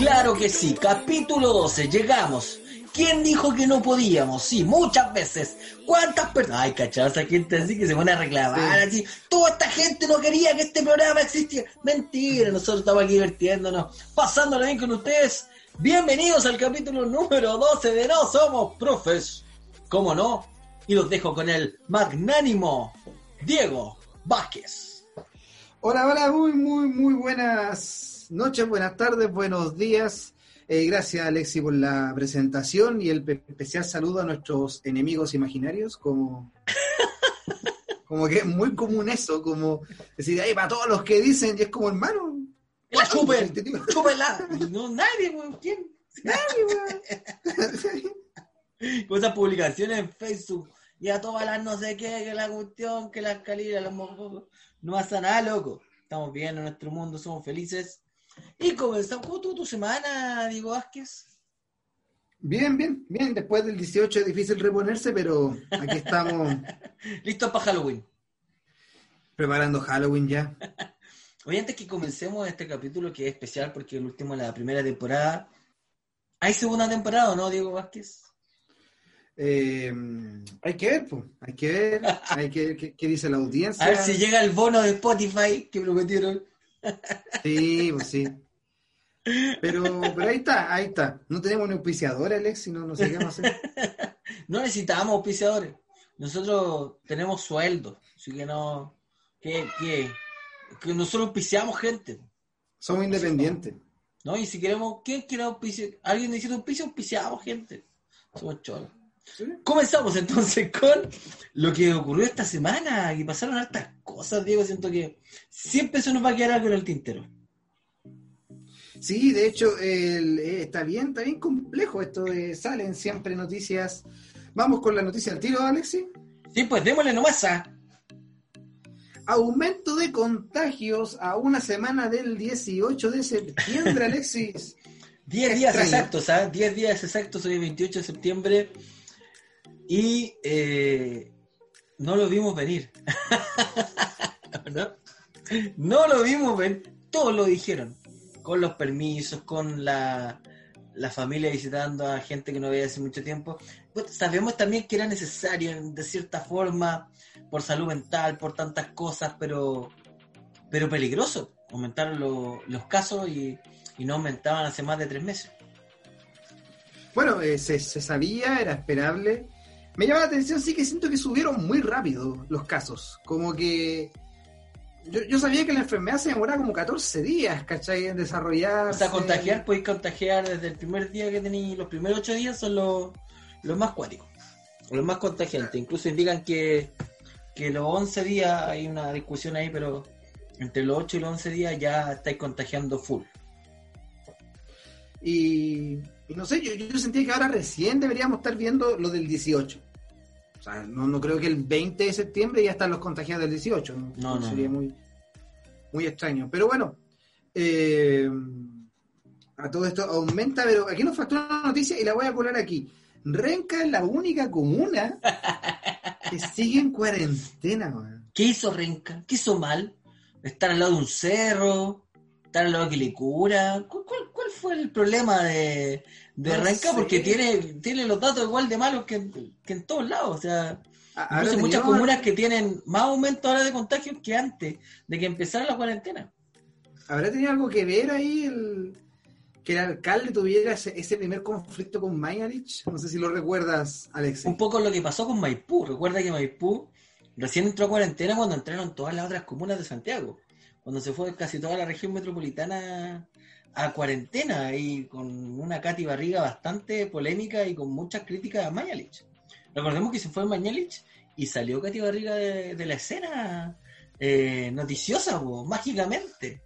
Claro que sí, capítulo 12, llegamos. ¿Quién dijo que no podíamos? Sí, muchas veces. ¿Cuántas personas? Ay, cachado, esa gente así que se pone a reclamar, así. Toda esta gente no quería que este programa existiera. Mentira, nosotros estamos aquí divirtiéndonos, pasándolo bien con ustedes. Bienvenidos al capítulo número 12 de No Somos Profes. ¿Cómo no? Y los dejo con el magnánimo Diego Vázquez. Hola, hola, muy, muy, muy buenas noches, buenas tardes, buenos días. Eh, gracias, Alexi, por la presentación y el pe- especial saludo a nuestros enemigos imaginarios, como, como que es muy común eso, como decir, ay, para todos los que dicen, y es como, hermano, La chupen, chúpenla. No, nadie, weón. ¿Quién? Con esas publicaciones en Facebook. Ya todas las no sé qué, que la cuestión, que las calidas, los mocos. No pasa nada, loco. Estamos bien en nuestro mundo, somos felices. Y comenzamos. ¿Cómo estuvo tu semana, Diego Vázquez? Bien, bien, bien, después del 18 es difícil reponerse, pero aquí estamos Listo para Halloween. preparando Halloween ya. Oye, antes que comencemos este capítulo que es especial porque es el último de la primera temporada. ¿Hay segunda temporada o no, Diego Vázquez? Eh, hay que ver, pues, hay que ver, hay que ver qué, qué dice la audiencia. A ver si llega el bono de Spotify que prometieron. Sí, pues sí. Pero, pero ahí está, ahí está. No tenemos un auspiciador, Alex, si no, no sé qué vamos a hacer. No necesitamos auspiciadores. Nosotros tenemos sueldo. Así que no. Que, que, que nosotros auspiciamos gente. Somos independientes. ¿No? Y si queremos. ¿Quién quiere auspiciar? ¿Alguien necesita auspicio? Auspiciamos gente. Somos cholos. ¿Sí? Comenzamos entonces con lo que ocurrió esta semana. Que pasaron hartas cosas, Diego. Siento que siempre se nos va a quedar algo en el tintero. Sí, de hecho, el- eh, está bien, está bien complejo esto de salen siempre noticias. Vamos con la noticia al tiro, Alexi. Sí, pues démosle nomás a. Aumento de contagios a una semana del 18 de septiembre, Alexis. 10 días exactos, ¿sabes? 10 días exactos, hoy es 28 de septiembre. Y eh, no lo vimos venir. ¿No? Lo vimos venir. Todos lo dijeron. Con los permisos, con la, la familia visitando a gente que no veía hace mucho tiempo. Pues, sabemos también que era necesario, de cierta forma, por salud mental, por tantas cosas, pero, pero peligroso. Aumentaron lo- los casos y, y no aumentaban hace más de tres meses. Bueno, eh, se, se sabía, era esperable. Me llama la atención, sí que siento que subieron muy rápido los casos. Como que. Yo, yo sabía que la enfermedad se demoraba como 14 días, ¿cachai? En desarrollarse. O sea, contagiar, podéis contagiar desde el primer día que tenéis, los primeros ocho días son los, los más cuáticos, los más contagiantes. Incluso indican que, que los 11 días, hay una discusión ahí, pero entre los 8 y los 11 días ya estáis contagiando full. Y, y no sé, yo, yo sentía que ahora recién deberíamos estar viendo lo del 18. O sea, no, no creo que el 20 de septiembre ya están los contagiados del 18. ¿no? No, no, Sería muy muy extraño. Pero bueno, eh, a todo esto aumenta, pero aquí nos faltó una noticia y la voy a colar aquí. Renca es la única comuna que sigue en cuarentena, weón. ¿Qué hizo Renca? ¿Qué hizo mal? ¿Estar al lado de un cerro? ¿Estar al lado de Quilicura? ¿Cuál, cuál, cuál fue el problema de, de No Renca? Porque tiene, tiene los datos igual de malos que, en- que en todos lados. O sea, hay muchas comunas que tienen más aumento ahora de contagios que antes de que empezara la cuarentena. ¿Habrá tenido algo que ver ahí el, que el alcalde tuviera ese, ese primer conflicto con Mañalich? No sé si lo recuerdas, Alex. Un poco lo que pasó con Maipú. Recuerda que Maipú recién entró a cuarentena cuando entraron todas las otras comunas de Santiago. Cuando se fue casi toda la región metropolitana a cuarentena y con una Katy Barriga bastante polémica y con muchas críticas a Mañalich. Recordemos que se fue Mañalich y salió Katy Barriga de, la escena eh, noticiosa, mágicamente.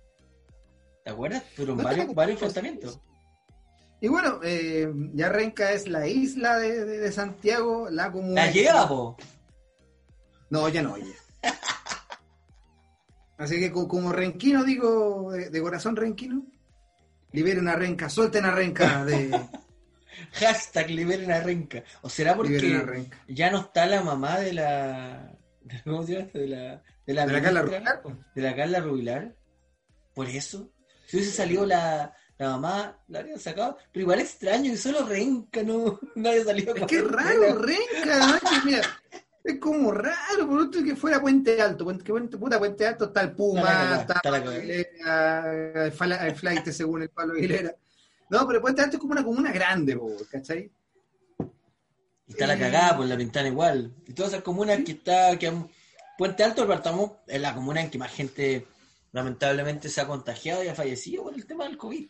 ¿Te acuerdas? Fueron varios, varios enfrentamientos. Y bueno, eh, ya Renca es la isla de, Santiago, la comuna. ¿La lleva, po? No, ya no, oye. Así que como renquino, digo, de, corazón renquino, liberen a Renca, suelten a Renca de... Hashtag liberen a Renca. ¿O será porque ya no está la mamá de la... ¿Cómo se llama? De la... De la, Carla Rubilar. De la Carla Rubilar. Por eso. Si hubiese salido la, la mamá, la habrían sacado. Pero igual extraño y solo Renca, no, nadie salió. Es que raro, Renca, mira, es como raro, por otro que fuera Puente Alto. Puente, Puente, puta, Puente Alto está el Puma, está, Aguilera, el, Flight según el Palo Aguilera. No, pero Puente Alto es como una comuna grande, ¿cachai? Y está la cagada, pues la ventana igual. Y todas esas comunas que está, que Puente Alto, apartamos, es la comuna en que más gente lamentablemente se ha contagiado y ha fallecido por el tema del COVID.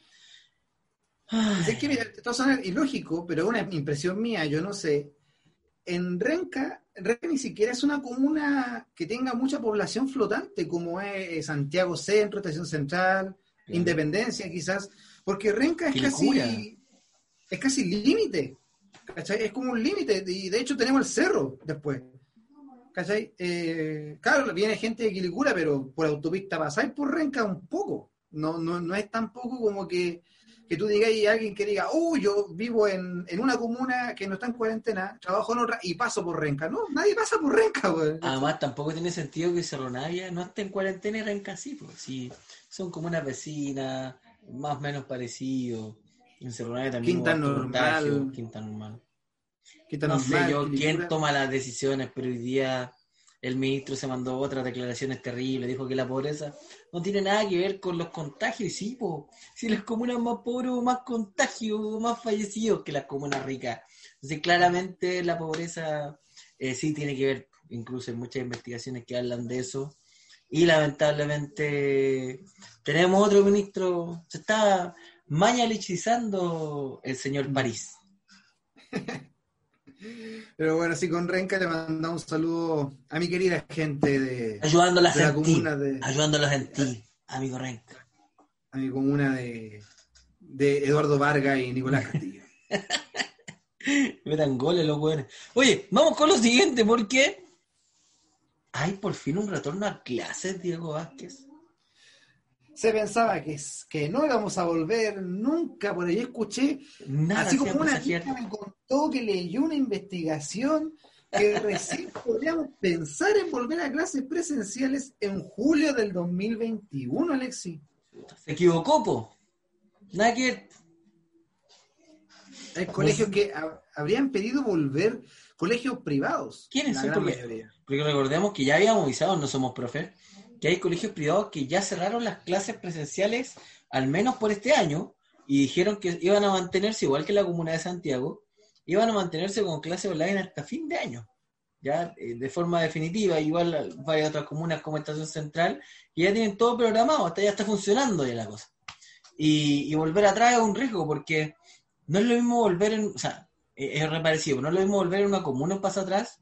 Es que, mira, esto suena ilógico, pero es una impresión mía, yo no sé. En Renca, Renca ni siquiera es una comuna que tenga mucha población flotante, como es Santiago Centro, Estación Central, Independencia quizás, porque Renca es casi, es casi límite, Es como un límite, y de hecho tenemos el cerro después. ¿Cachai? Eh, claro, viene gente de Quilicura, pero por autopista pasáis por Renca un poco. No, no, no es tan poco como que que tú digas y alguien que diga, oh, yo vivo en, una comuna que no está en cuarentena, trabajo en otra y paso por Renca. No, nadie pasa por Renca, güey. Además, tampoco tiene sentido que Cerro Navia no esté en cuarentena y Renca sí, pues sí, son comunas vecinas, más o menos parecidos. En Cerro Navia también. Quinta normal. Quinta normal. Quinta no sé yo quién toma las decisiones, pero hoy día el ministro se mandó otras declaraciones terribles, dijo que la pobreza no tiene nada que ver con los contagios, sí, si las comunas más pobres más contagios, más fallecidos que las comunas ricas. Entonces, claramente la pobreza eh, sí tiene que ver, incluso hay muchas investigaciones que hablan de eso, y lamentablemente tenemos otro ministro, se está mañalichizando el señor París. Pero bueno, sí, con Renca le mandamos un saludo a mi querida gente de, Ayudándolas la comuna de. Ayudándolas en ti, amigo Renca. A mi comuna de, de Eduardo Vargas y Nicolás Castillo. dan goles los buenos. Oye, vamos con lo siguiente, porque hay por fin un retorno a clases, Diego Vázquez se pensaba que, que no íbamos a volver nunca, por ahí escuché, así como una chica me contó que leyó una investigación que recién podríamos pensar en volver a clases presenciales en julio del 2021, Alexi. Se equivocó, po. Nada que... Hay colegios que habrían pedido volver, colegios privados. ¿Quiénes son? Porque, porque recordemos que ya habíamos avisado, no somos profes, que hay colegios privados que ya cerraron las clases presenciales, al menos por este año, y dijeron que iban a mantenerse, igual que la Comuna de Santiago, iban a mantenerse con clases online hasta fin de año, ya eh, de forma definitiva, igual varias otras comunas como Estación Central, que ya tienen todo programado, hasta ya está funcionando ya la cosa. Y, volver atrás es un riesgo, porque no es lo mismo volver en, o sea, es reparecido, no es lo mismo volver en una comuna un paso atrás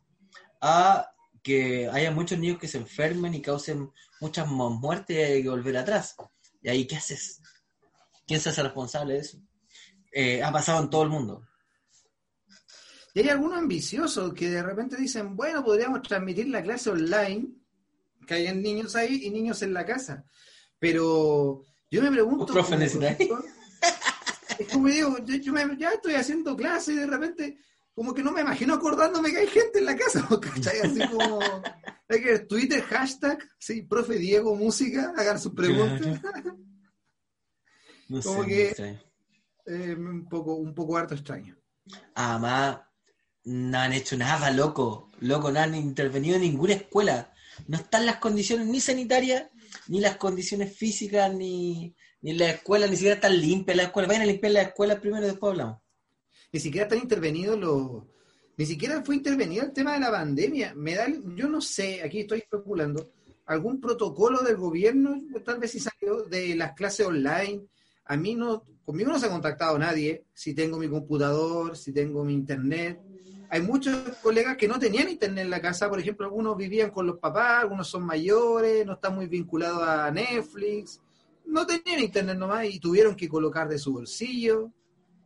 a que haya muchos niños que se enfermen y causen muchas más muertes y hay que volver atrás. ¿Y ahí qué haces? ¿Quién se hace responsable de eso? Eh, ha pasado en todo el mundo. Y hay algunos ambiciosos que de repente dicen, bueno, podríamos transmitir la clase online, que hayan niños ahí y niños en la casa. Pero yo me pregunto... Profe, es como digo, yo, ya estoy haciendo clase y de repente como que no me imagino acordándome que hay gente en la casa, ¿cachai? Así como, hay que Twitter, hashtag, sí, profe Diego Música, hagan sus preguntas. No como que eh, un poco, un poco harto extraño. Además, no han hecho nada, loco, loco, no han intervenido en ninguna escuela. No están las condiciones ni sanitarias, ni las condiciones físicas, ni, ni la escuela, ni siquiera están limpias las escuelas. Vayan a limpiar las escuelas primero y después hablamos ni siquiera están intervenidos los, ni siquiera fue intervenido el tema de la pandemia. Me da, yo no sé, aquí estoy especulando, algún protocolo del gobierno, tal vez si salió de las clases online, a mí no, conmigo no se ha contactado nadie, si tengo mi computador, si tengo mi internet. Hay muchos colegas que no tenían internet en la casa, por ejemplo, algunos vivían con los papás, algunos son mayores, no están muy vinculados a Netflix, no tenían internet nomás y tuvieron que colocar de su bolsillo.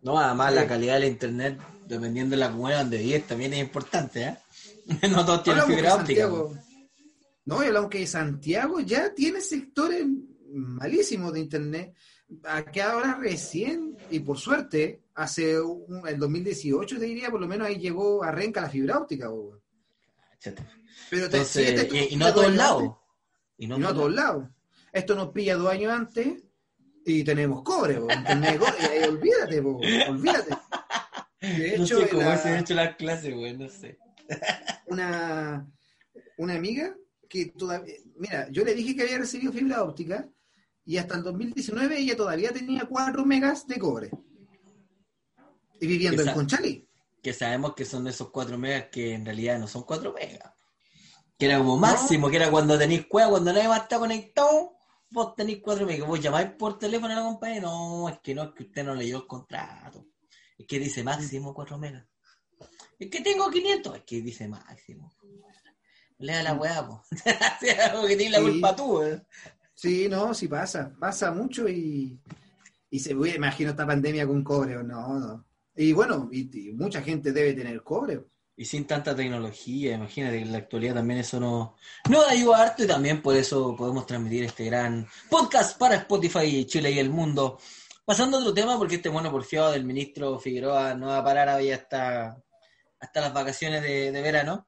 No, además la calidad del internet, dependiendo de la comunidad donde vives, también es importante, ¿eh? no todos tienen fibra óptica. No, y aunque Santiago ya tiene sectores malísimos de internet, que ahora recién, y por suerte, hace un, el 2018 te diría, por lo menos ahí llegó a Renca la fibra óptica. Pero te, y, no a todos lados. Y no, a todos lados. Esto nos pilla dos años antes y tenemos cobre, olvídate, olvídate. De hecho, no sé cómo se han hecho las clases, güey, no sé. Una, una amiga que todavía, mira, yo le dije que había recibido fibra óptica y hasta el 2019 ella todavía tenía 4 megas de cobre. Y viviendo en Conchalí. Que sabemos que son esos 4 megas que en realidad no son 4 megas. Que era como máximo, que era cuando tenéis cueva, cuando nadie más está conectado, vos tenéis 4 megas. Vos llamáis por teléfono a la compañía, no, es que no, es que usted no leyó el contrato. Es que dice máximo 4 megas. Es que tengo 500, es que dice máximo. Lea la weá, po. que tienes la culpa tú, eh. Sí, no, sí pasa, pasa mucho y, y se imagino esta pandemia con cobre, no, no. Y bueno, y, mucha gente debe tener cobre. Y sin tanta tecnología, imagínate en la actualidad también eso no, no ayuda harto y también por eso podemos transmitir este gran podcast para Spotify, Chile y el mundo. Pasando a otro tema, porque este mono porfiado del ministro Figueroa no va a parar ahí hasta, hasta las vacaciones de verano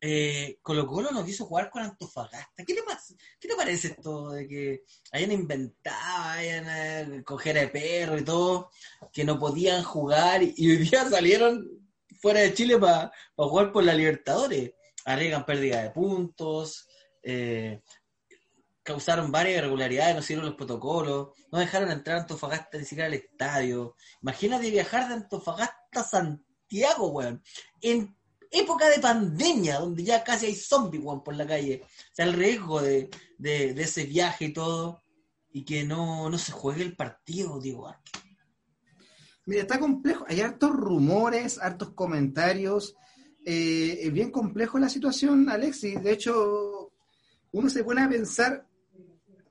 eh, Colo Colo no quiso jugar con Antofagasta. ¿Qué te, parece esto de que hayan inventado, hayan eh, coger de perro y todo, que no podían jugar y hoy día salieron fuera de Chile para jugar por la Libertadores? Arriesgan pérdida de puntos, eh, causaron varias irregularidades, no siguieron los protocolos, no dejaron entrar a Antofagasta ni siquiera al estadio. Imagínate viajar de Antofagasta a Santiago, weón, en época de pandemia, donde ya casi hay zombies por la calle. O sea, el riesgo de, ese viaje y todo, y que no, no se juegue el partido, digo. Mira, está complejo. Hay hartos rumores, hartos comentarios. Eh, es bien complejo la situación, Alexis. De hecho, uno se pone a pensar,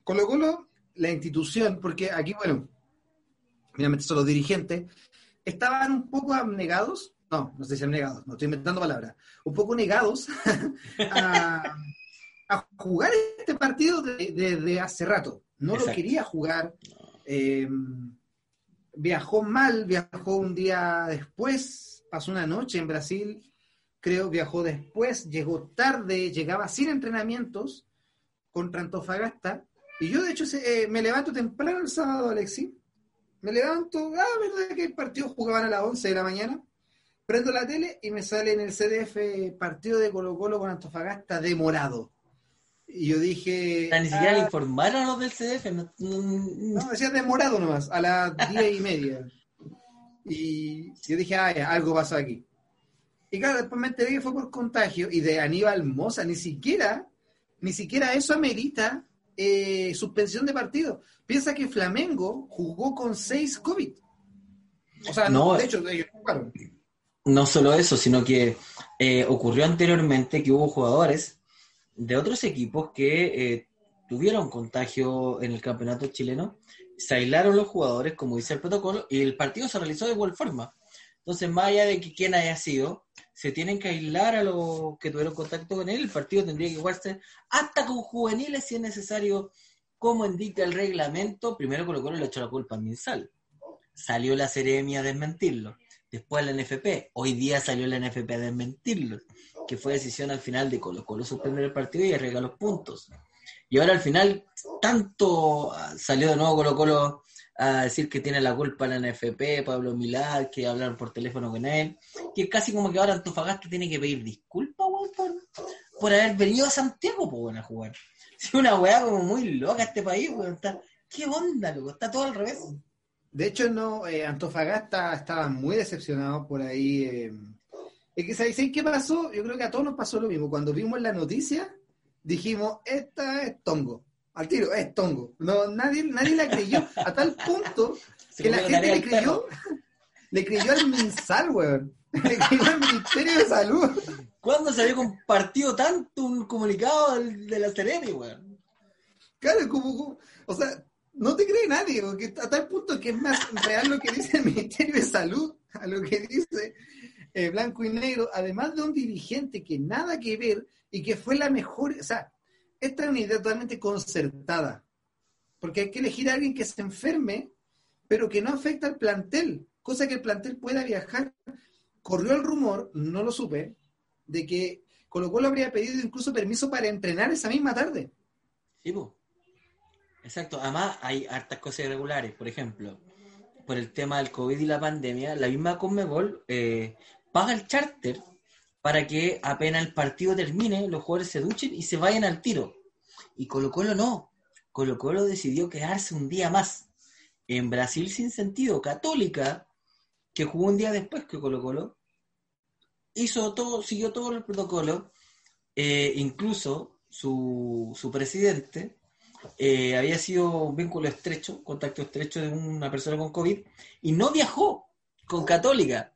Colo Colo, la institución, porque aquí, bueno, mira, son los dirigentes, estaban un poco abnegados no, no sé si han negados, no estoy inventando palabras, un poco negados a, jugar este partido desde hace rato. No lo quería jugar. Eh, viajó mal, viajó un día después, pasó una noche en Brasil, creo, viajó después, llegó tarde, llegaba sin entrenamientos contra Antofagasta. Y yo, de hecho, eh, me levanto temprano el sábado, Alexi. Me levanto, ah, ¿verdad que el partido jugaban a las 11 de la mañana? Prendo la tele y me sale en el CDF partido de Colo Colo con Antofagasta demorado. Y yo dije... ni siquiera le ah". informaron a los del CDF. No, decía demorado nomás, a las diez y media. Y yo dije, ah, algo pasó aquí. Y claro, después me enteré que fue por contagio y de Aníbal Moza, ni siquiera, ni siquiera eso amerita eh, suspensión de partido. Piensa que Flamengo jugó con seis COVID. O sea, no, de hecho, ellos jugaron no solo eso, sino que eh, ocurrió anteriormente que hubo jugadores de otros equipos que eh, tuvieron contagio en el campeonato chileno, se aislaron los jugadores, como dice el protocolo, y el partido se realizó de igual forma. Entonces, más allá de que quién haya sido, se tienen que aislar a los que tuvieron contacto con él, el partido tendría que jugarse hasta con juveniles si es necesario, como indica el reglamento, primero Colo Colo le echó la culpa a Minsal. Salió la Ceremia a desmentirlo después la NFP. Hoy día salió la NFP a desmentirlo, que fue decisión al final de Colo Colo suspender el partido y arreglar los puntos. Y ahora al final, tanto ah, salió de nuevo Colo Colo a decir que tiene la culpa la NFP, Pablo Milad, que hablaron por teléfono con él, que casi como que ahora Antofagasta tiene que pedir disculpas, por, haber venido a Santiago, a jugar. Es una weá como muy loca este país, weón. ¿Qué onda, loco? Está todo al revés. De hecho, no, eh, Antofagasta estaba muy decepcionado por ahí. Eh. Es que, ¿sabéis qué pasó? Yo creo que a todos nos pasó lo mismo. Cuando vimos la noticia, dijimos, esta es Tongo. al tiro, es tongo. No, nadie, nadie la creyó, a tal punto que la gente le creyó, le creyó al MinSal, weón. Le creyó al Ministerio de Salud. ¿Cuándo se había compartido tanto un comunicado de la Serena, weón? Claro, como, o sea, no te cree nadie, porque a tal punto que es más real lo que dice el Ministerio de Salud a lo que dice eh, Blanco y Negro, además de un dirigente que nada que ver y que fue la mejor, o sea, esta es una idea totalmente concertada, porque hay que elegir a alguien que se enferme, pero que no afecta al plantel, cosa que el plantel pueda viajar. Corrió el rumor, no lo supe, de que Colo Colo habría pedido incluso permiso para entrenar esa misma tarde. Sí, Exacto. Además, hay hartas cosas irregulares. Por ejemplo, por el tema del COVID y la pandemia, la misma Conmebol eh, paga el charter para que apenas el partido termine, los jugadores se duchen y se vayan al tiro. Y Colo Colo no. Colo Colo decidió quedarse un día más. En Brasil sin sentido, Católica, que jugó un día después que Colo Colo, hizo todo, siguió todo el protocolo, eh, incluso su, su presidente eh, había sido un vínculo estrecho, contacto estrecho de una persona con COVID, y no viajó con Católica.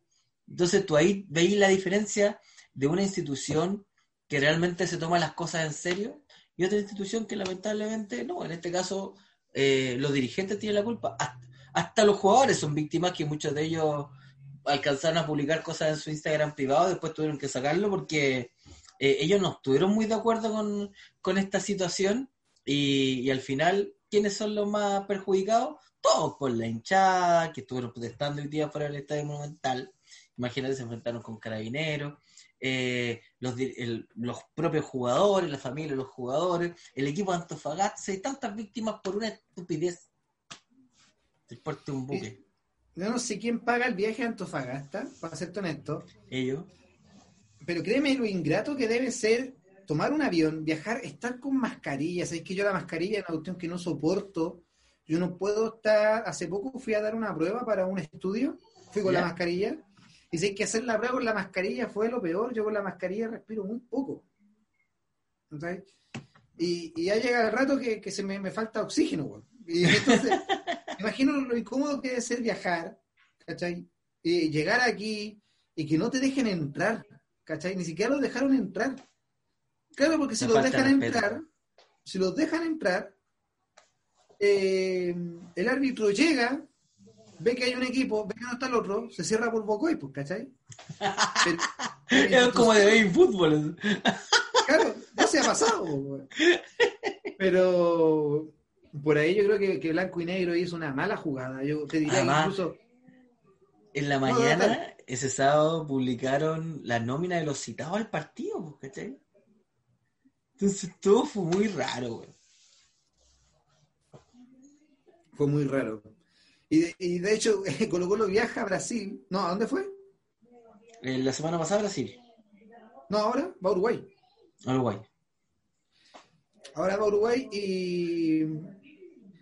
Entonces tú ahí veis la diferencia de una institución que realmente se toma las cosas en serio y otra institución que lamentablemente no. En este caso, eh, los dirigentes tienen la culpa. Hasta, los jugadores son víctimas que muchos de ellos alcanzaron a publicar cosas en su Instagram privado, después tuvieron que sacarlo porque eh, ellos no estuvieron muy de acuerdo con, esta situación y, y, al final, ¿quiénes son los más perjudicados? Todos por la hinchada, que estuvieron protestando hoy día fuera del Estadio Monumental. Imagínate, se enfrentaron con carabineros, eh, los, los propios jugadores, la familia de los jugadores, el equipo de Antofagasta, hay tantas víctimas por una estupidez. Transporte un buque. Yo no sé quién paga el viaje a Antofagasta, para serte honesto. Ellos. Pero créeme lo ingrato que debe ser tomar un avión, viajar, estar con mascarillas. Es que yo la mascarilla es una cuestión que no soporto. Yo no puedo estar. Hace poco fui a dar una prueba para un estudio, fui con la mascarilla y si hay que hacer la prueba con la mascarilla fue lo peor, yo con la mascarilla respiro muy poco. Y, y ya llega el rato que, se me, falta oxígeno, Y entonces, imagino lo incómodo que debe ser viajar, ¿cachai? Y llegar aquí y que no te dejen entrar, ¿cachai? Ni siquiera los dejaron entrar. Claro, porque si los dejan entrar, si los dejan entrar, eh, el árbitro llega, ve que hay un equipo, ve que no está el otro, se cierra por Bocoy, pues, ¿cachai? es como de ver fútbol. Claro, ya se ha pasado. Pero por ahí yo creo que, Blanco y Negro hizo una mala jugada. Yo te diría incluso. En la mañana, ese sábado, publicaron la nómina de los citados al partido, pues, ¿cachai? Entonces todo fue muy raro, güey. Fue muy raro. Y de, y de hecho, Colo Colo viaja a Brasil. No, ¿a dónde fue? Eh, la semana pasada Brasil. No, ahora va a Uruguay. A Uruguay. Ahora va a Uruguay y.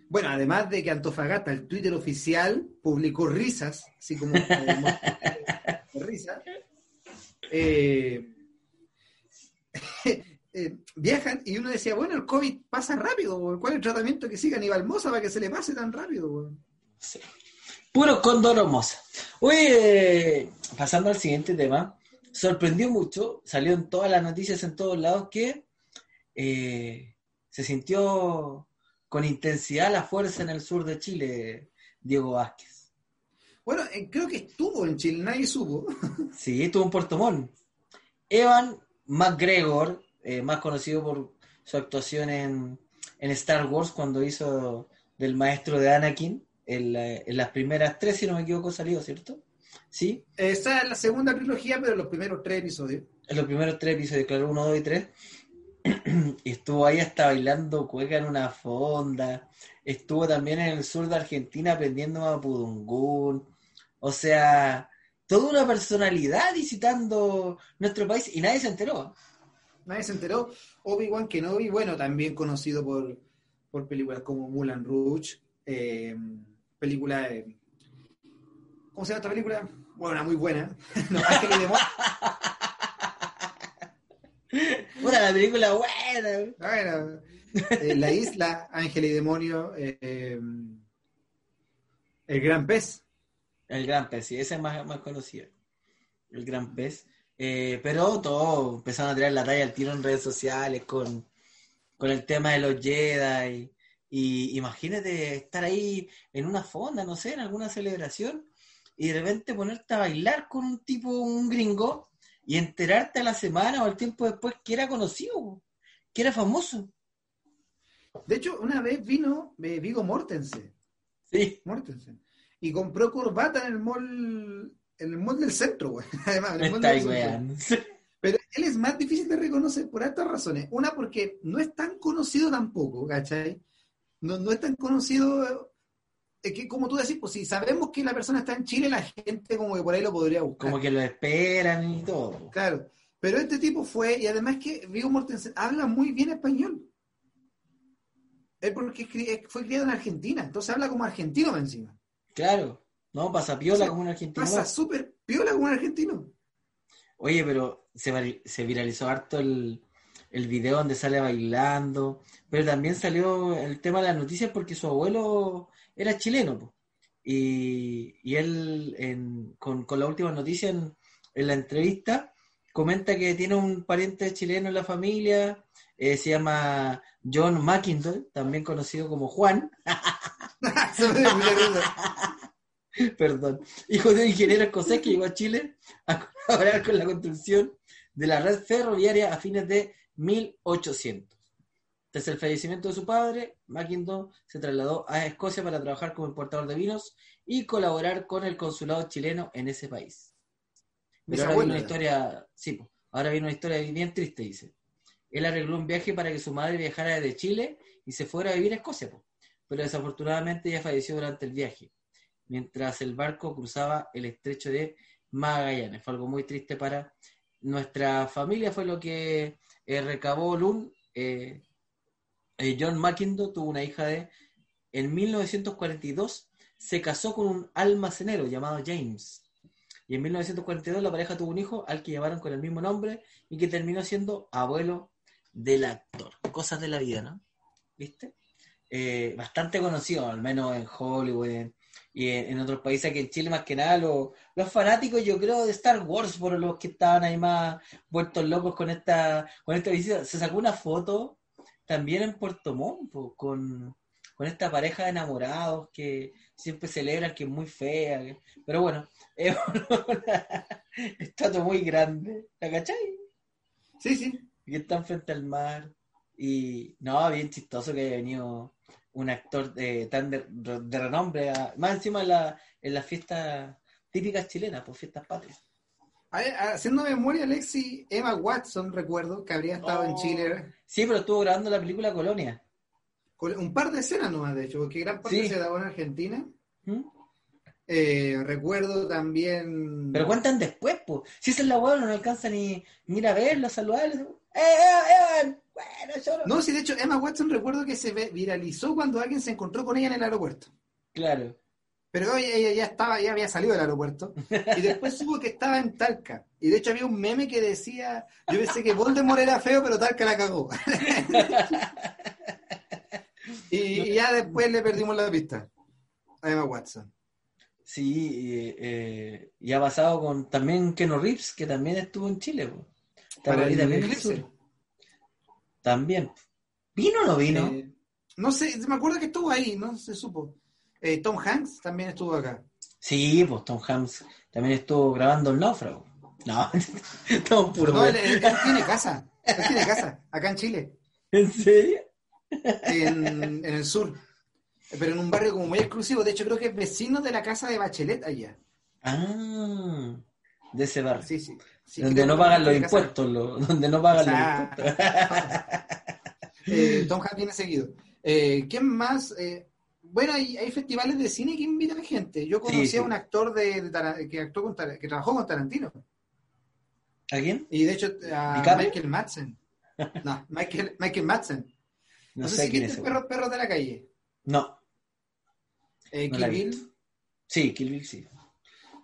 Bueno, además de que Antofagasta, el Twitter oficial, publicó risas, así como. risas. Eh, eh, viajan y uno decía, bueno, el COVID pasa rápido, ¿cuál es el tratamiento que siga Aníbal Mosa para que se le pase tan rápido? Puro condor hermosa. Oye, pasando al siguiente tema, sorprendió mucho, salió en todas las noticias en todos lados que eh, se sintió con intensidad la fuerza en el sur de Chile, Diego Vázquez. Bueno, eh, creo que estuvo en Chile, nadie supo. sí, estuvo en Puerto Montt. Evan McGregor, eh, más conocido por su actuación en, en Star Wars cuando hizo del maestro de Anakin, en, las primeras tres, si no me equivoco, salió, ¿cierto? ¿Sí? Esa es la segunda trilogía, pero los primeros tres episodios. En los primeros tres episodios, claro, uno, dos y tres. y estuvo ahí hasta bailando cueca en una fonda. Estuvo también en el sur de Argentina aprendiendo a Pudungún. O sea, toda una personalidad visitando nuestro país y nadie se enteró. Nadie se enteró. Obi-Wan Kenobi, bueno, también conocido por, por películas como Mulan Rouge. Eh, película de... ¿Cómo se llama esta película? Bueno, una muy buena. no, Ángeles de Una la película buena. Bueno, Eh, la isla, Ángel y Demonio, eh, El Gran Pez. El Gran Pez, sí, ese es más, más conocido. El Gran Pez. Eh, pero todo empezaron a tirar la talla al tiro en redes sociales con, con el tema de los Jedi. Y, imagínate estar ahí en una fonda, no sé, en alguna celebración, y de repente ponerte a bailar con un tipo, un gringo, y enterarte a la semana o al tiempo después que era conocido, que era famoso. De hecho, una vez vino eh, Vigo Mortensen. Sí. Mortensen. Y compró corbata en el mall, en el mall del centro, güey. Además, en el mall del centro. Pero él es más difícil de reconocer por estas razones. Una, porque no es tan conocido tampoco, ¿cachai? No, no es tan conocido. Es que, como tú decís, pues si sabemos que la persona está en Chile, la gente como que por ahí lo podría buscar. Como que lo esperan y todo. Claro. Pero este tipo fue, y además que Viggo Mortensen habla muy bien español. Es porque fue criado en Argentina, entonces habla como argentino encima. Claro, no, pasa piola como un argentino. Pasa súper piola como un argentino. Oye, pero se, se viralizó harto el, el video donde sale bailando, pero también salió el tema de las noticias porque su abuelo era chileno, po. Y, y él en- con, con la última noticia en, en la entrevista comenta que tiene un pariente chileno en la familia, eh, se llama John McIndoe, también conocido como Juan, perdón, hijo de un ingeniero escocés que llegó a Chile a colaborar con la construcción de la red ferroviaria a fines de 1800. Tras el fallecimiento de su padre, Mackintosh se trasladó a Escocia para trabajar como importador de vinos y colaborar con el consulado chileno en ese país. Pero ahora viene una historia, sí, ahora viene una historia bien triste, dice. Él arregló un viaje para que su madre viajara desde Chile y se fuera a vivir a Escocia, po. pero desafortunadamente ella falleció durante el viaje, mientras el barco cruzaba el estrecho de Magallanes. Fue algo muy triste para nuestra familia, fue lo que eh, recabó Lund. eh, eh, John McIndoe tuvo una hija de... En 1942 se casó con un almacenero llamado James. Y en 1942 la pareja tuvo un hijo al que llamaron con el mismo nombre y que terminó siendo abuelo del actor. Cosas de la vida, ¿no? ¿Viste? Eh, bastante conocido, al menos en Hollywood y en, otros países, aquí en Chile más que nada, los, los fanáticos yo creo de Star Wars, por los que estaban ahí más vueltos locos con esta, con esta visita. Se sacó una foto también en Puerto Montt, po, con, con esta pareja de enamorados que siempre celebran que es muy fea, que- pero bueno, es una estatua muy grande, ¿la cachai? Sí, sí. que están frente al mar. Y no, bien chistoso que haya venido un actor de, tan de, de renombre, a- más encima en la, en las fiestas típicas chilenas, por fiestas patrias. A ver, haciendo memoria, Alexi, Emma Watson, recuerdo, que habría estado en Oh. Chile Sí, pero estuvo grabando la película Colonia. un par de escenas nomás, de hecho, porque gran parte Sí. se grabó en Argentina. ¿Mm? Eh, recuerdo también. Pero cuentan después, pues. Si es la hueá, no alcanza ni, ni ir a verlo, saludarlo. ¡Eh, eh, eh! Bueno, yo no. No, sí, de hecho, Emma Watson recuerdo que se viralizó cuando alguien se encontró con ella en el aeropuerto. Claro. Pero ella, ella ya estaba, ya había salido del aeropuerto. Y después supo que estaba en Talca. Y de hecho había un meme que decía, yo pensé que Voldemort era feo, pero Talca la cagó. y, y ya después le perdimos la pista a Emma Watson. Sí, y, eh, y ha pasado con también Keno Reeves, que también estuvo en Chile. po. Para el también en el eclipse. sur. También. ¿Vino o no vino? Eh, no sé, me acuerdo que estuvo ahí, no se supo. Eh, Tom Hanks también estuvo acá. Sí, pues Tom Hanks también estuvo grabando el náufrago. No, Tom puro. No, él, él- él tiene casa. Él tiene casa, acá en Chile, ¿En serio? en, en el sur. Pero en un barrio como muy exclusivo. De hecho, creo que es vecino de la casa de Bachelet allá. Ah, de ese barrio. Sí, sí. Sí, donde no pagan los impuestos, lo- donde no pagan O sea, los impuestos. Eh, Tom Hanks viene seguido. Eh, ¿Quién más? Eh, bueno, hay, hay festivales de cine que invitan gente. Yo conocí Sí, sí. a un actor de, de que actuó con que trabajó con Tarantino. ¿A quién? Y de hecho, a. Michael Madsen. No, Michael, Michael Madsen. No, No, sé, sé si quién es. güey. Perros de la Calle. No, Eh, No Kill Bill. sí, Kill Bill sí.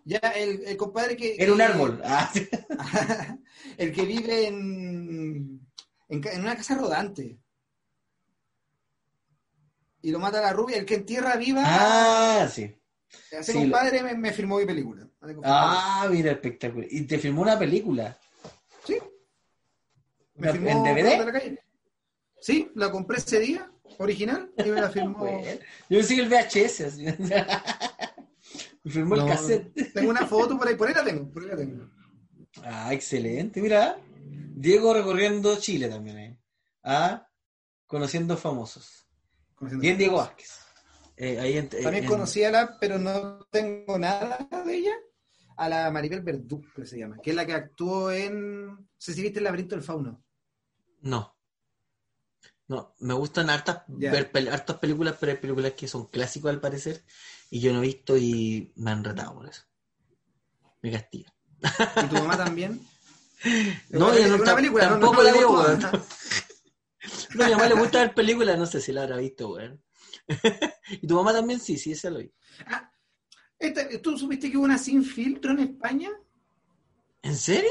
Ya, el, el compadre que... Era un árbol. Ah, el que vive en, en, una casa rodante. y lo mata la rubia, el que en tierra viva. Ah, sí. Ese sí, compadre me, me firmó mi película. Ah, mira, espectacular. ¿Y te firmó una película? Sí. Me ¿En firmó DVD? la calle. Sí, la compré ese día, original, y me la firmó. Yo pensé que el VHS. así. Me firmó el cassette. Tengo una foto por ahí, por ahí la tengo, por ahí la tengo. Ah, excelente. Mira, Diego recorriendo Chile también. ¿eh? Ah, conociendo famosos. Bien, Diego Vázquez. Eh, ahí en- También en- conocí a la, pero no tengo nada de ella, a la Maribel Verdú, que se llama, que es la que actuó en, no sé si viste el laberinto del fauno. No. No, me gustan hartas, ver hartas películas, pero hay películas que son clásicos al parecer y yo no he visto y me han retado por eso. Me castiga. Y tu mamá también. No, yo no, una película, no- tampoco no la veo, weón. No, a mi mamá le gusta ver películas, no sé si la habrá visto, weón. Y tu mamá también sí, sí, esa lo vi. Esta- ¿Tú supiste que hubo una sin filtro en España? ¿En serio?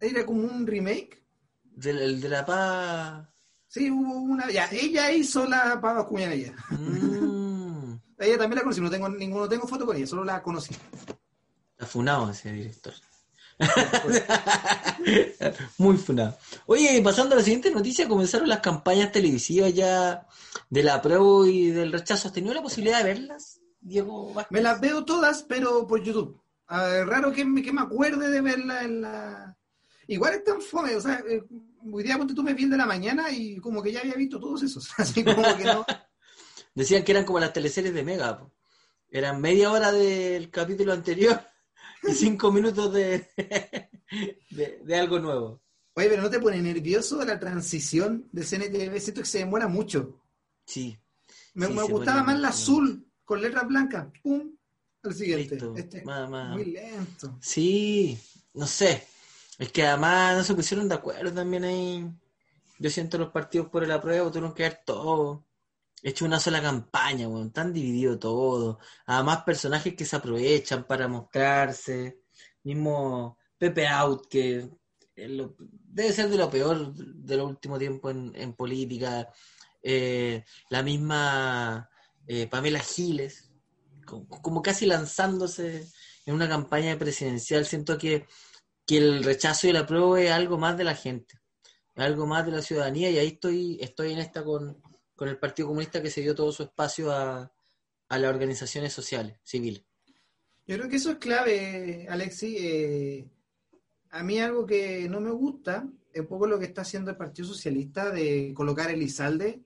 Era como un remake. ¿Del el de la paz? Sí, hubo una. Ya, ella hizo la pava ella. Mm, Ella también la conocí, no tengo ninguno, tengo foto con ella, solo la conocí. está funado ese director. Muy funado. Oye, pasando a la siguiente noticia, comenzaron las campañas televisivas ya de la prueba y del rechazo. ¿Has tenido la posibilidad de verlas, Diego Vázquez? Me las veo todas, pero por YouTube. A ver, raro que me, que me acuerde de verla en la. Igual es tan fome, o sea, eh, hoy día ponte tú me vi de la mañana y como que ya había visto todos esos. Así como que no. Decían que eran como las teleseries de Mega. po. Eran media hora del capítulo anterior y cinco minutos de, de, de algo nuevo. Oye, pero ¿no te pone nervioso la transición de CNTV? Siento que se demora mucho. Sí. Me, Sí, me se gustaba más la azul, con letras blancas. ¡Pum! Al siguiente. Listo. Este muy lento. Sí, no sé. Es que además no se pusieron de acuerdo también ahí. Yo siento los partidos por el apruebo, tuvieron que ver todo. Hecho una sola campaña, weón. Tan dividido todo. Además, personajes que se aprovechan para mostrarse. Mismo Pepe Out, que lo- debe ser de lo peor de los últimos tiempos en, en política. Eh, la misma eh, Pamela Giles, como, casi lanzándose en una campaña presidencial. Siento que, que el rechazo y el apruebo es algo más de la gente, algo más de la ciudadanía y ahí estoy, estoy en esta con, con el Partido Comunista que se dio todo su espacio a, a las organizaciones sociales, civiles. Yo creo que eso es clave, Alexi. Eh, a mí algo que no me gusta es un poco lo que está haciendo el Partido Socialista de colocar el Izalde.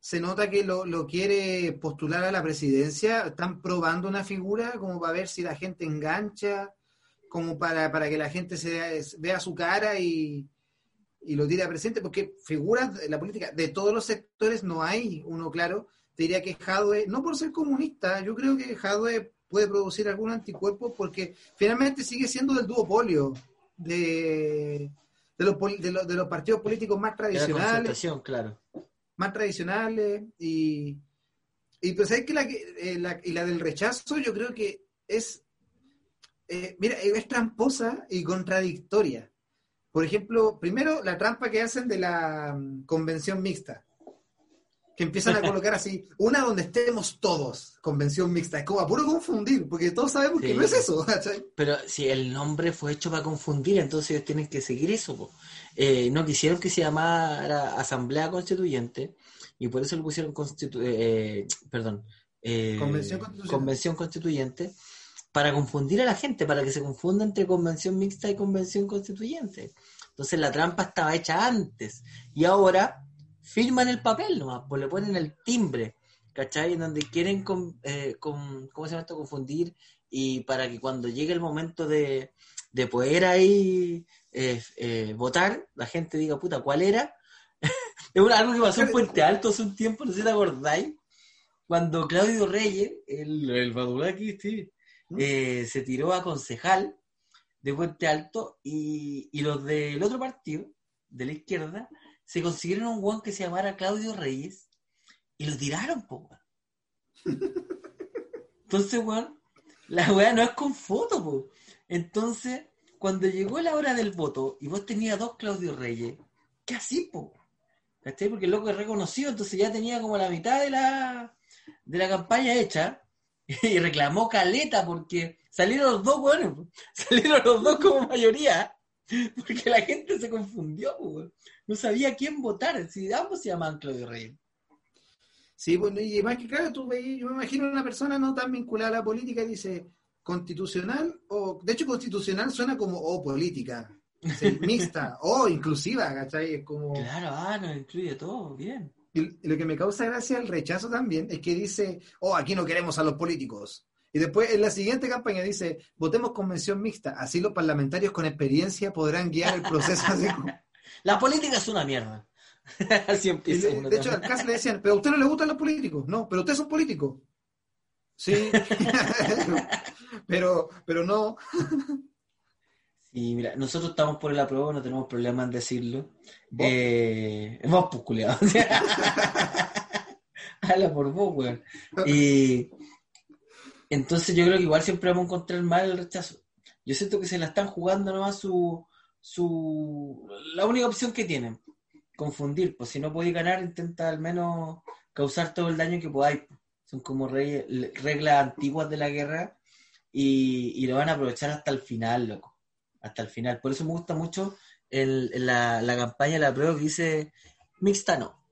Se nota que lo, lo quiere postular a la presidencia. Están probando una figura como para ver si la gente engancha, como para, para que la gente se vea su cara y, y lo tire a presidente, porque figuras de la política de todos los sectores no hay uno claro. Te diría que Jadwe, no por ser comunista, yo creo que Jadwe puede producir algún anticuerpo porque finalmente sigue siendo del duopolio de, de, los, de, los, de los partidos políticos más La tradicionales concertación, claro. más tradicionales y, y pues hay que la, que- eh, la- y la del rechazo yo creo que es eh, mira es tramposa y contradictoria por ejemplo primero la trampa que hacen de la mm, convención mixta que empiezan a colocar así una donde estemos todos convención mixta es como a puro confundir porque todos sabemos que Sí. no es eso ¿cachai? Pero si el nombre fue hecho para confundir, entonces ellos tienen que seguir eso. Eh, no quisieron que se llamara Asamblea Constituyente y por eso le pusieron constitu eh, perdón, eh. Convención Constituyente para confundir a la gente, para que se confunda entre convención mixta y convención constituyente. Entonces la trampa estaba hecha antes y ahora firman el papel nomás, pues le ponen el timbre, ¿cachai? En donde quieren, con, eh, con- ¿cómo se llama esto? Confundir y para que cuando llegue el momento de, de poder ahí eh, eh, votar, la gente diga, puta, ¿cuál era? es algo que pasó en Puente Alto hace un tiempo, no sé si te acordáis, cuando Claudio Reyes, el, el Badulaki, sí, eh, se tiró a concejal de Puente Alto y, y los del otro partido, de la izquierda, se consiguieron un guan que se llamara Claudio Reyes y lo tiraron, po, weón. Entonces, weón, la weá no es con foto, po. Entonces, cuando llegó la hora del voto y vos tenías dos Claudio Reyes, ¿qué así, po? ¿cachai? Porque el loco es reconocido, entonces ya tenía como la mitad de la, de la campaña hecha y reclamó caleta porque salieron los dos, bueno, salieron los dos como mayoría, porque la gente se confundió, no sabía quién votar, si ambos se llaman Claudio Reyes. Sí, bueno, y más que claro, tú veis, yo me imagino una persona no tan vinculada a la política y dice, constitucional, o de hecho constitucional suena como o política, sí, mixta, o inclusiva, ¿cachai? Es como... Claro, ah, nos incluye todo, bien. Y lo que me causa gracia el rechazo también es que dice, oh, aquí no queremos a los políticos. Y después en la siguiente campaña dice, votemos convención mixta, así los parlamentarios con experiencia podrán guiar el proceso. La política es una mierda. así empieza. de, de hecho, al caso le decían, pero a usted no le gustan los políticos. No, pero usted es un político. Sí, pero, pero no. Y mira, nosotros estamos por el apruebo, no tenemos problema en decirlo. ¿Vos? Eh, vos, pues, culiado. Habla por vos, weón. Y entonces yo creo que igual siempre vamos a encontrar mal el rechazo. Yo siento que se la están jugando nomás su, su la única opción que tienen, confundir. Pues si no podéis ganar, intenta al menos causar todo el daño que podáis. Son como re, reglas antiguas de la guerra y, y, lo van a aprovechar hasta el final, loco. Hasta el final. Por eso me gusta mucho el, la, la, campaña de la prueba que dice mixta no.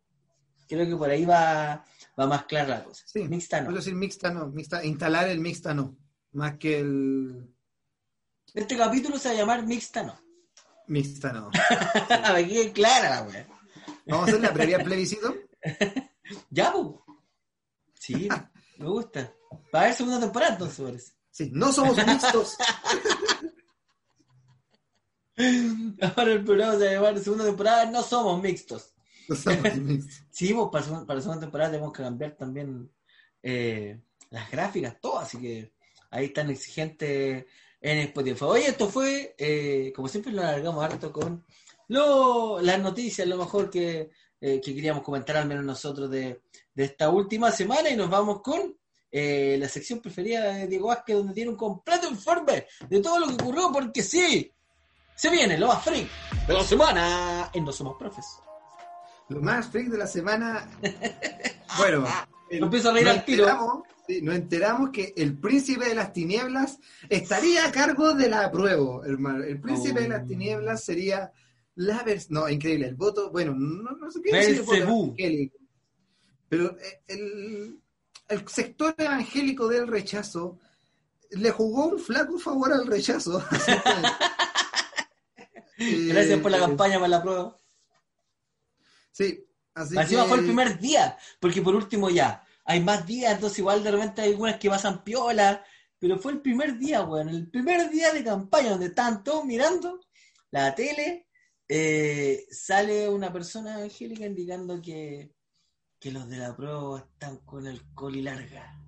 Creo que por ahí va, va más clara la cosa. Sí, mixta no. Decir mixta no, mixta, instalar el mixta no, más que el... Este capítulo se va a llamar mixta no. Mixta no. Aquí es clara la wea. Vamos a hacer la previa plebiscito. ya, pues. Sí, me gusta. Va a haber segunda temporada entonces, Sí, no somos mixtos. Ahora el programa se va a llamar segunda temporada, no somos mixtos. No somos mixtos. sí, para, para la segunda temporada tenemos que cambiar también eh, las gráficas, todo, así que ahí están exigentes en Spotify. Oye, esto fue, eh, como siempre lo alargamos harto con lo, las noticias, lo mejor que, eh, que queríamos comentar al menos nosotros de, de esta última semana y nos vamos con eh, la sección preferida de Diego Vázquez donde tiene un completo informe de todo lo que ocurrió porque sí, se viene lo más freak de la semana en No Somos Profes. Lo más freak de la semana, bueno, el, empiezo a reír al tiro. Sí, nos enteramos que el príncipe de las tinieblas estaría a cargo de la prueba, hermano. El príncipe oh. de las tinieblas sería la versión. No, increíble. El voto, bueno, no, no sé qué decir. Evangélico. Pero el, el, sector evangélico del rechazo le jugó un flaco favor al rechazo. Gracias por la campaña para la prueba. Sí, así Encima que... fue el primer día, porque por último ya, hay más días, entonces igual de repente hay algunas que pasan piola, pero fue el primer día, weón, el primer día de campaña donde estaban todos mirando la tele, eh, sale una persona evangélica indicando que, que los de la prueba están con el coli larga.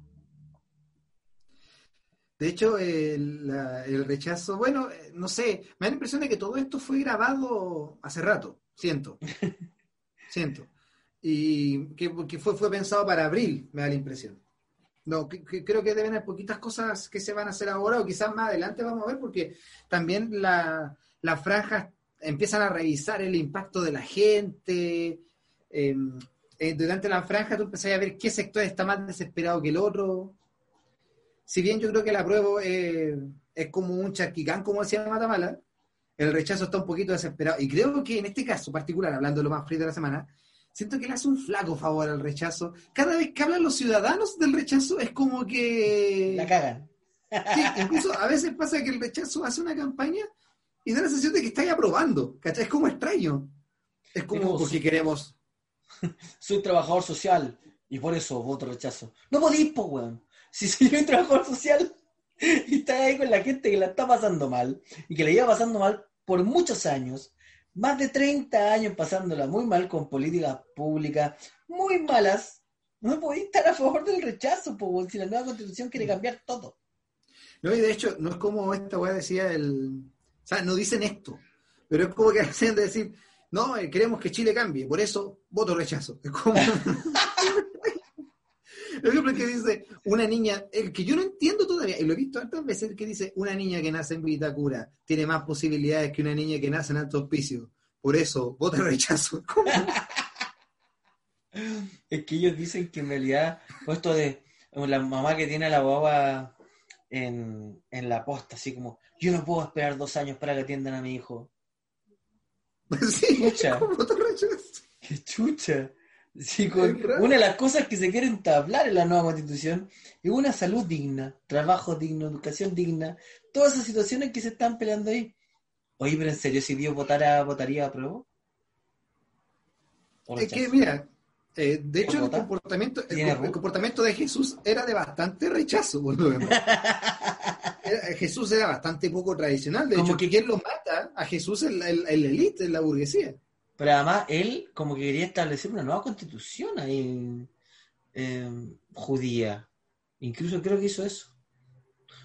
De hecho, el, la, el, rechazo, bueno, no sé, me da la impresión de que todo esto fue grabado hace rato, siento. siento. Y que, que fue, fue pensado para abril, me da la impresión. No, que, que creo que deben haber poquitas cosas que se van a hacer ahora o quizás más adelante vamos a ver porque también la, las franjas empiezan a revisar el impacto de la gente. Eh, eh, durante la franja tú empezás a ver qué sector está más desesperado que el otro. Si bien yo creo que la prueba eh, es como un charquicán, como decía Matamala, el rechazo está un poquito desesperado. Y creo que en este caso particular, hablando de lo más frío de la semana, siento que le hace un flaco favor al rechazo. Cada vez que hablan los ciudadanos del rechazo es como que... La cagan. Sí, incluso a veces pasa que el rechazo hace una campaña y da la sensación de que estáis aprobando, ¿cachai? Es como extraño. Es como porque queremos... Soy trabajador social y por eso voto rechazo. No podís, po, weón. Si soy un trabajador social y estás ahí con la gente que la está pasando mal y que la lleva pasando mal por muchos años, más de 30 años pasándola muy mal con políticas públicas muy malas, no podéis estar a favor del rechazo, po, si la nueva constitución quiere cambiar todo. No, y de hecho, no es como esta weá decía el o sea, no dicen esto, pero es como que hacen de decir, no, eh, queremos que Chile cambie, por eso voto rechazo. Es como... Por ejemplo, que dice una niña, el que yo no entiendo todavía, y lo he visto tantas veces, que dice una niña que nace en Vitacura tiene más posibilidades que una niña que nace en Alto Hospicio. Por eso, voto rechazo. ¿Cómo? Es que ellos dicen que en realidad, pues esto de la mamá que tiene a la guagua en, en la posta, así como, yo no puedo esperar dos años para que atiendan a mi hijo. Sí, Chucha. ¿cómo te? ¡Qué chucha! Sí, con- una de las cosas que se quieren tablar en la nueva constitución es una salud digna, trabajo digno, educación digna, todas esas situaciones que se están peleando ahí. Oye, pero en serio, si Dios votara, votaría a prueba. ¿O Es que, mira, eh, de hecho, el comportamiento, el, ¿Tiene co- el comportamiento de Jesús era de bastante rechazo. por lo demás. Era- Jesús era bastante poco tradicional. De Como hecho, que- quien lo mata a Jesús es la, el, el elite, es la burguesía. Pero además él como que quería establecer una nueva constitución ahí eh, judía. Incluso creo que hizo eso.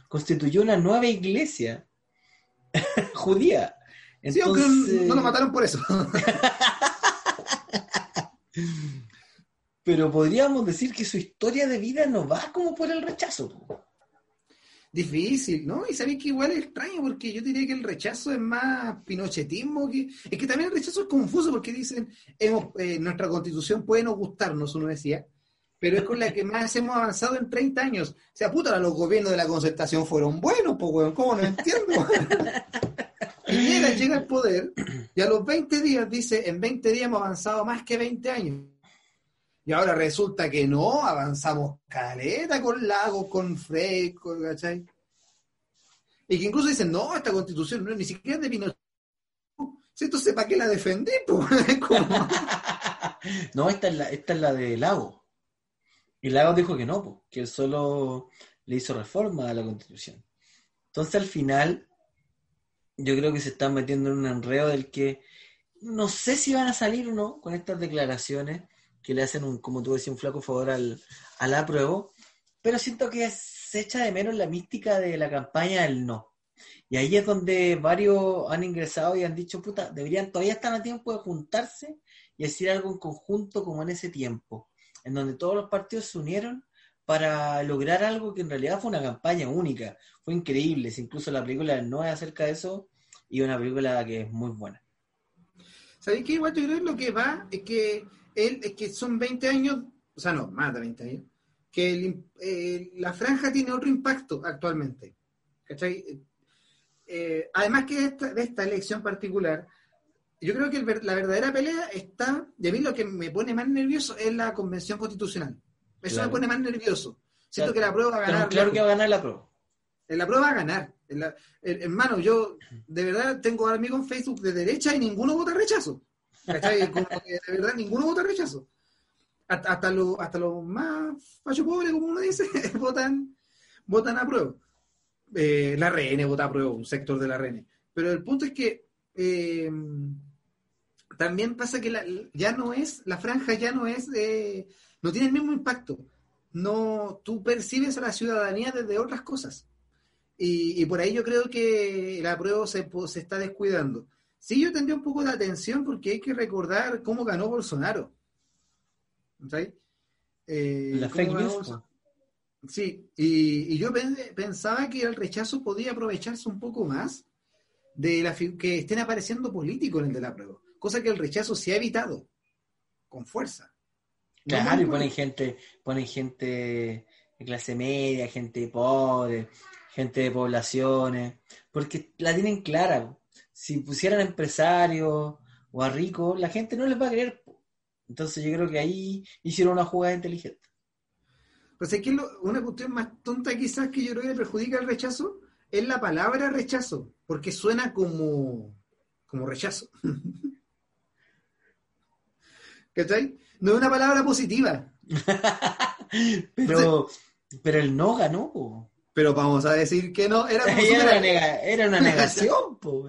Constituyó una nueva iglesia judía. Sí, aunque no lo mataron por eso. Pero podríamos decir que su historia de vida no va como por el rechazo. Difícil, ¿no? Y sabéis que igual es extraño porque yo diría que el rechazo es más pinochetismo que... Es que también el rechazo es confuso porque dicen, hemos, eh, nuestra constitución puede no gustarnos, uno decía, pero es con la que más hemos avanzado en 30 años. O sea, puta, los gobiernos de la concertación fueron buenos, pues, weón, ¿cómo no entiendo? Piñera llega al poder y a los 20 días dice, en 20 días hemos avanzado más que 20 años. Y ahora resulta que no, avanzamos caleta con Lagos, con Frey, con, ¿cachai? Y que incluso dicen, no, esta constitución no, ni siquiera es de Pinochet. Entonces, ¿para qué la defendí? Es no, esta es la, esta es la de Lago. Y Lago dijo que no, po, que él solo le hizo reforma a la constitución. Entonces al final, yo creo que se están metiendo en un enredo del que no sé si van a salir o no con estas declaraciones que le hacen un, como tú decías, un flaco favor al, al apruebo, pero siento que se echa de menos la mística de la campaña del no. Y ahí es donde varios han ingresado y han dicho, puta, deberían, todavía están a tiempo de juntarse y decir algo en conjunto como en ese tiempo, en donde todos los partidos se unieron para lograr algo que en realidad fue una campaña única, fue increíble, incluso la película no es acerca de eso y una película que es muy buena. ¿Sabéis qué? Igual yo creo que lo que va es que, él, es que son 20 años, o sea, no, más de 20 años, que el- eh, la franja tiene otro impacto actualmente. ¿Cachai? Eh, además que de esta, de esta elección particular, yo creo que el la verdadera pelea está, y a mí lo que me pone más nervioso es la convención constitucional. Eso Claro. me pone más nervioso. Siento Claro. que la prueba va a Pero ganar. claro que va a ganar la prueba. En la prueba va a ganar. La- en- hermano, yo de verdad tengo amigos en Facebook de derecha y ninguno vota rechazo. ¿Cachai? De verdad ninguno vota rechazo. Hasta, hasta los hasta los más facho pobres, como uno dice, votan, votan a prueba. Eh, la RN vota a prueba, un sector de la RN. Pero el punto es que eh, también pasa que la, ya no es, la franja ya no es, eh, no tiene el mismo impacto. No, tú percibes a la ciudadanía desde otras cosas. Y, por ahí yo creo que la prueba se, se está descuidando. Sí, yo tendría un poco de atención porque hay que recordar cómo ganó Bolsonaro. ¿sabes? Eh, La fake news. Bolsonaro. Sí, y, y yo pen- pensaba que el rechazo podía aprovecharse un poco más de la que estén apareciendo políticos en el de la prueba, cosa que el rechazo se ha evitado con fuerza. No Claro, y ponen gente, ponen gente de clase media, gente pobre, gente de poblaciones, porque la tienen clara. Si pusieran empresarios o a ricos, la gente no les va a creer. Entonces yo creo que ahí hicieron una jugada inteligente. Pues es que lo- una cuestión más tonta quizás que yo creo que perjudica el rechazo es la palabra rechazo, porque suena como, como rechazo. ¿Cachai? No es una palabra positiva, Pero, pero el no ganó. po. pero vamos a decir que no, era Era una, era una negación. po.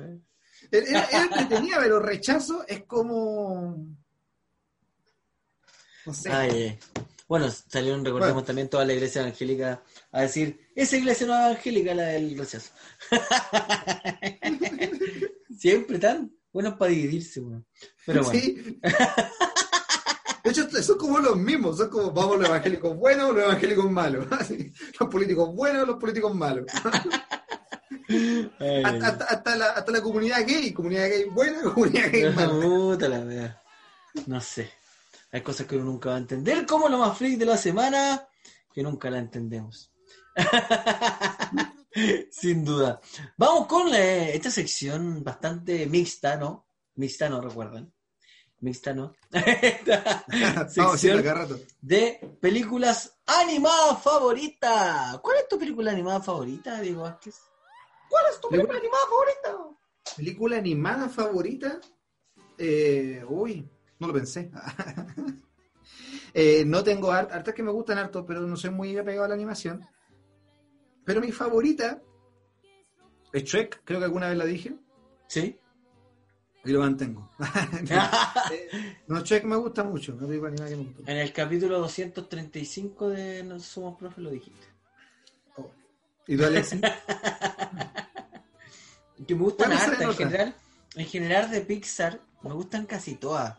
Era, era entretenida, pero rechazo es como. No sé. Ay, eh. Bueno, salieron, recordemos Bueno. también toda la iglesia evangélica a decir, esa iglesia no es evangélica, la del rechazo. Siempre tan buenos para dividirse, weón. Pero bueno, Sí. De hecho, son como los mismos, son como, vamos, los evangélicos buenos, los evangélicos malos. Los políticos buenos, los políticos malos. Hasta, hasta- hasta la, hasta la comunidad gay, comunidad gay buena, comunidad gay mala. la. No sé. Hay cosas que uno nunca va a entender, como lo más freak de la semana, que nunca la entendemos. Sin duda. Vamos con eh, esta sección bastante mixta, ¿no? Mixta, ¿no? Recuerdan. Mixta, ¿no? sección de películas animadas favoritas. ¿Cuál es tu película animada favorita, Diego Vázquez? ¿Cuál es tu película animada favorita? ¿Película animada favorita? Eh, uy, no lo pensé. Eh, no tengo hartas que me gustan harto, pero no soy muy apegado a la animación. Pero mi favorita es Shrek, creo que alguna vez la dije. Sí. Y lo mantengo. no, Shrek me gusta mucho. En el capítulo 235 de No Somos Profes lo dijiste. ¿Y tú, Alexis? que me gustan en general. En general de Pixar me gustan casi todas.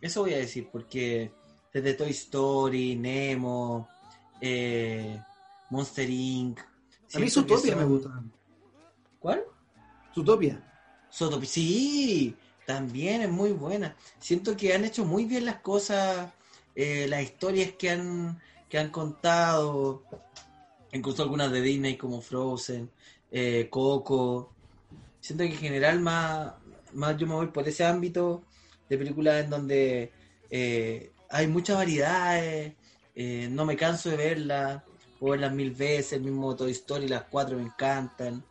Eso voy a decir, porque desde Toy Story, Nemo, eh, Monster Inc. A mí Zootopia me gusta. ¿Cuál? Zootopia. Zootopia, sí, también es muy buena. Siento que han hecho muy bien las cosas, eh, las historias que han, que han contado, incluso algunas de Disney como Frozen, eh, Coco. Siento que en general más, más yo me voy por ese ámbito de películas en donde eh, hay muchas variedades, no me canso de verlas puedo verlas mil veces, el mismo Toy Story, las cuatro me encantan.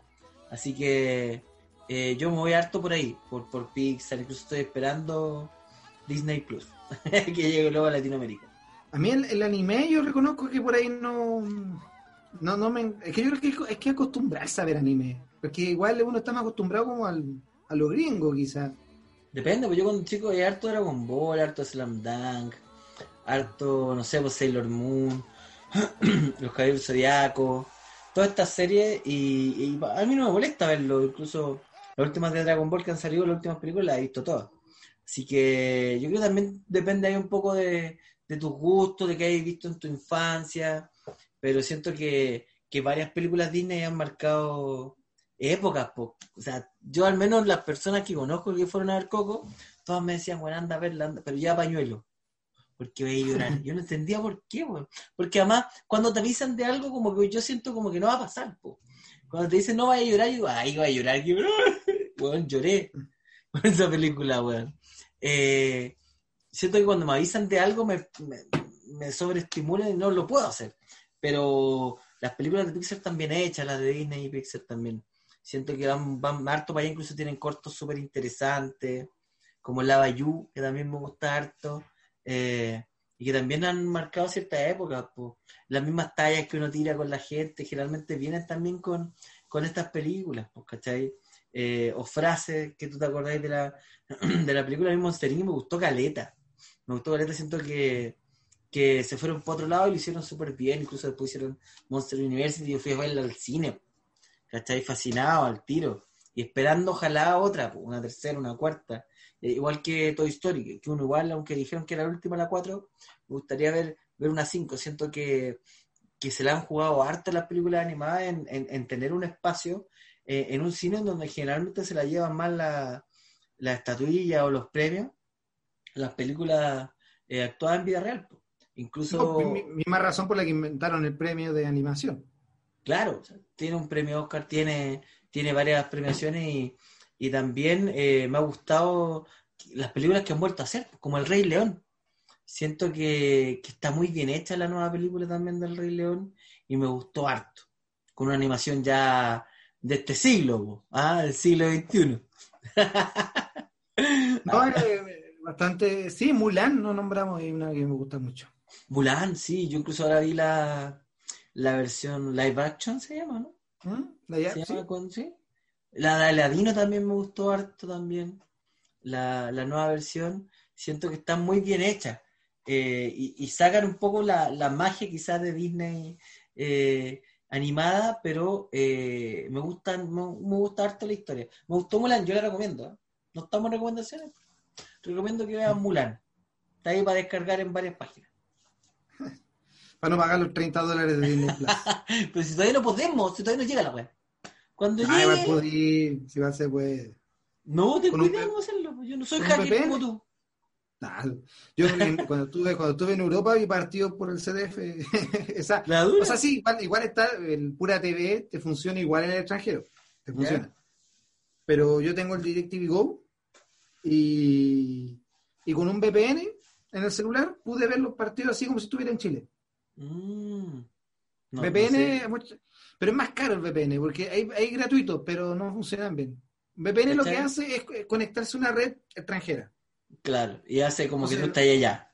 Así que eh, yo me voy harto por ahí, por, por Pixar, incluso estoy esperando Disney Plus, que llegue luego a Latinoamérica. A mí el, anime yo reconozco que por ahí no, no, no me... Es que yo creo que es que acostumbrarse a ver anime, porque igual uno está más acostumbrado como al, a lo gringo quizás. Depende, pues yo cuando chico hay harto Dragon Ball, harto Slam Dunk, harto, no sé, pues Sailor Moon, Los Caballeros Zodiaco, toda esta serie y, a mí no me molesta verlo, incluso las últimas de Dragon Ball que han salido, las últimas películas las he visto todas. Así que yo creo que también depende ahí un poco de, tus gustos, de qué hayas visto en tu infancia, pero siento que, varias películas Disney han marcado épocas. O sea, yo al menos las personas que conozco que fueron a ver Coco, todas me decían, bueno, anda a verla, pero ya pañuelo porque voy a llorar. Yo no entendía por qué, Porque además, cuando te avisan de algo, como que yo siento como que no va a pasar, Cuando te dicen no vaya a llorar, yo digo, ay, voy a llorar, que weón, lloré por esa película, weón. Eh, siento que cuando me avisan de algo me, me, sobreestimulan y no lo puedo hacer. Pero las películas de Pixar también hechas, las de Disney y Pixar también. Siento que van, van harto para allá, incluso tienen cortos súper interesantes, como La Bayou, que también me gusta harto. Eh, y que también han marcado cierta época. Pues. Las mismas tallas que uno tira con la gente generalmente vienen también con, con estas películas, pues, ¿cachai? Eh, o frases que tú te acordáis de la, de la película mismo Monster me gustó Caleta. Me gustó Caleta, siento que, que se fueron por otro lado y lo hicieron súper bien. Incluso después hicieron Monster University yo fui a verla al cine. ¿Cachai? Fascinado al tiro. Y esperando ojalá otra, pues, una tercera, una cuarta. Eh, igual que Toy Story, que uno igual, aunque dijeron que era la última la 4, me gustaría ver, ver una 5. Siento que, se la han jugado harto las películas animadas en, tener un espacio eh, en un cine en donde generalmente se la llevan más la, la estatuilla o los premios, las películas eh, actuadas en vida real. Incluso... misma razón por la que inventaron el premio de animación. Claro, tiene un premio Oscar, tiene, tiene varias premiaciones y y también eh, me ha gustado las películas que han vuelto a hacer, como El Rey León. Siento que, está muy bien hecha la nueva película también del Rey León y me gustó harto. Con una animación ya de este siglo, ¿ah? del siglo XXI. no, eh, bastante. Sí, Mulan no nombramos y una que me gusta mucho. Mulan, sí, yo incluso ahora vi la, la versión live action, se llama, ¿no? ¿Mm? ¿La ¿Se llama con, sí? La de Aladino también me gustó harto también. La, nueva versión. Siento que está muy bien hecha. Eh, y, sacan un poco la, magia quizás de Disney eh, animada, pero eh, me, gustan, me, gusta harto la historia. Me gustó Mulan, yo la recomiendo. No estamos en recomendaciones. Recomiendo que vean Mulan. Está ahí para descargar en varias páginas. Para no pagar los 30 dólares de Disney Plus. pero si todavía no podemos, si todavía no llega la web. Cuando ah, llegue... si va a ser, pues... No, te cuidado hacerlo. Yo no soy hacker como tú. Yo cuando, estuve, cuando estuve en Europa vi partidos por el CDF. esa, o sea, sí, igual, está, el pura TV te funciona igual en el extranjero. Te funciona. Pero yo tengo el DirecTV Go y, y con un VPN en el celular pude ver los partidos así como si estuviera en Chile. Mm. VPN, pero es más caro el VPN porque hay, hay gratuitos, pero no funcionan bien. VPN lo que hace es conectarse a una red extranjera. Claro, y hace como que tú estás allá.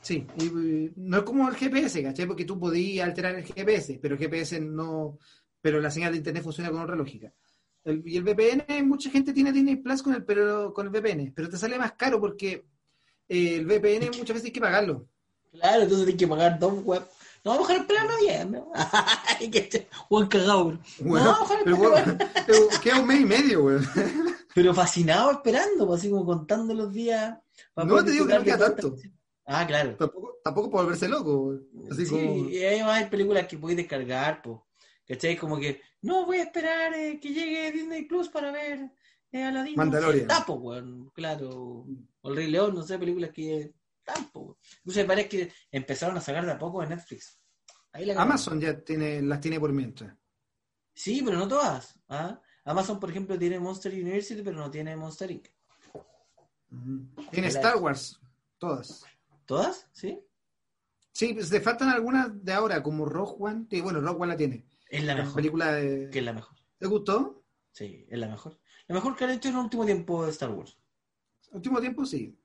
Sí, y, no es como el GPS, ¿cachai? Porque tú podías alterar el GPS, pero el GPS no. Pero la señal de internet funciona con otra lógica. y el VPN, mucha gente tiene Disney Plus con el, pero, con el VPN, pero te sale más caro porque eh, el VPN muchas veces hay que pagarlo. Claro, entonces tienes que pagar dos web. No vamos a bajar el plano bien, ¿no? Buen cagado, bueno, no, vamos a bajar el plano. queda un mes y medio, güey. Pero fascinado esperando, pues, así como contando los días. no te digo que no queda tanto. Ah, claro. Tampoco, tampoco por volverse loco. Así sí, como... y hay películas que podéis descargar, pues. ¿Cachai? Como que, no, voy a esperar eh, que llegue Disney Plus para ver eh, Aladdin. Mandalorian. Tapo, weón, claro. O El Rey León, no sé, películas que tampoco. Incluso me parece que empezaron a sacar de a poco en Netflix. Amazon ya tiene, las tiene por mientras. Sí, pero no todas. ¿ah? Amazon, por ejemplo, tiene Monster University, pero no tiene Monster Inc. Tiene Star Wars, todas. ¿Todas? ¿Sí? Sí, pues te faltan algunas de ahora, como Rogue One. bueno, Rogue One la tiene. Es la, mejor. película de... Que es la mejor. ¿Te gustó? Sí, es la mejor. La mejor que han hecho en el último tiempo de Star Wars. Último tiempo, sí.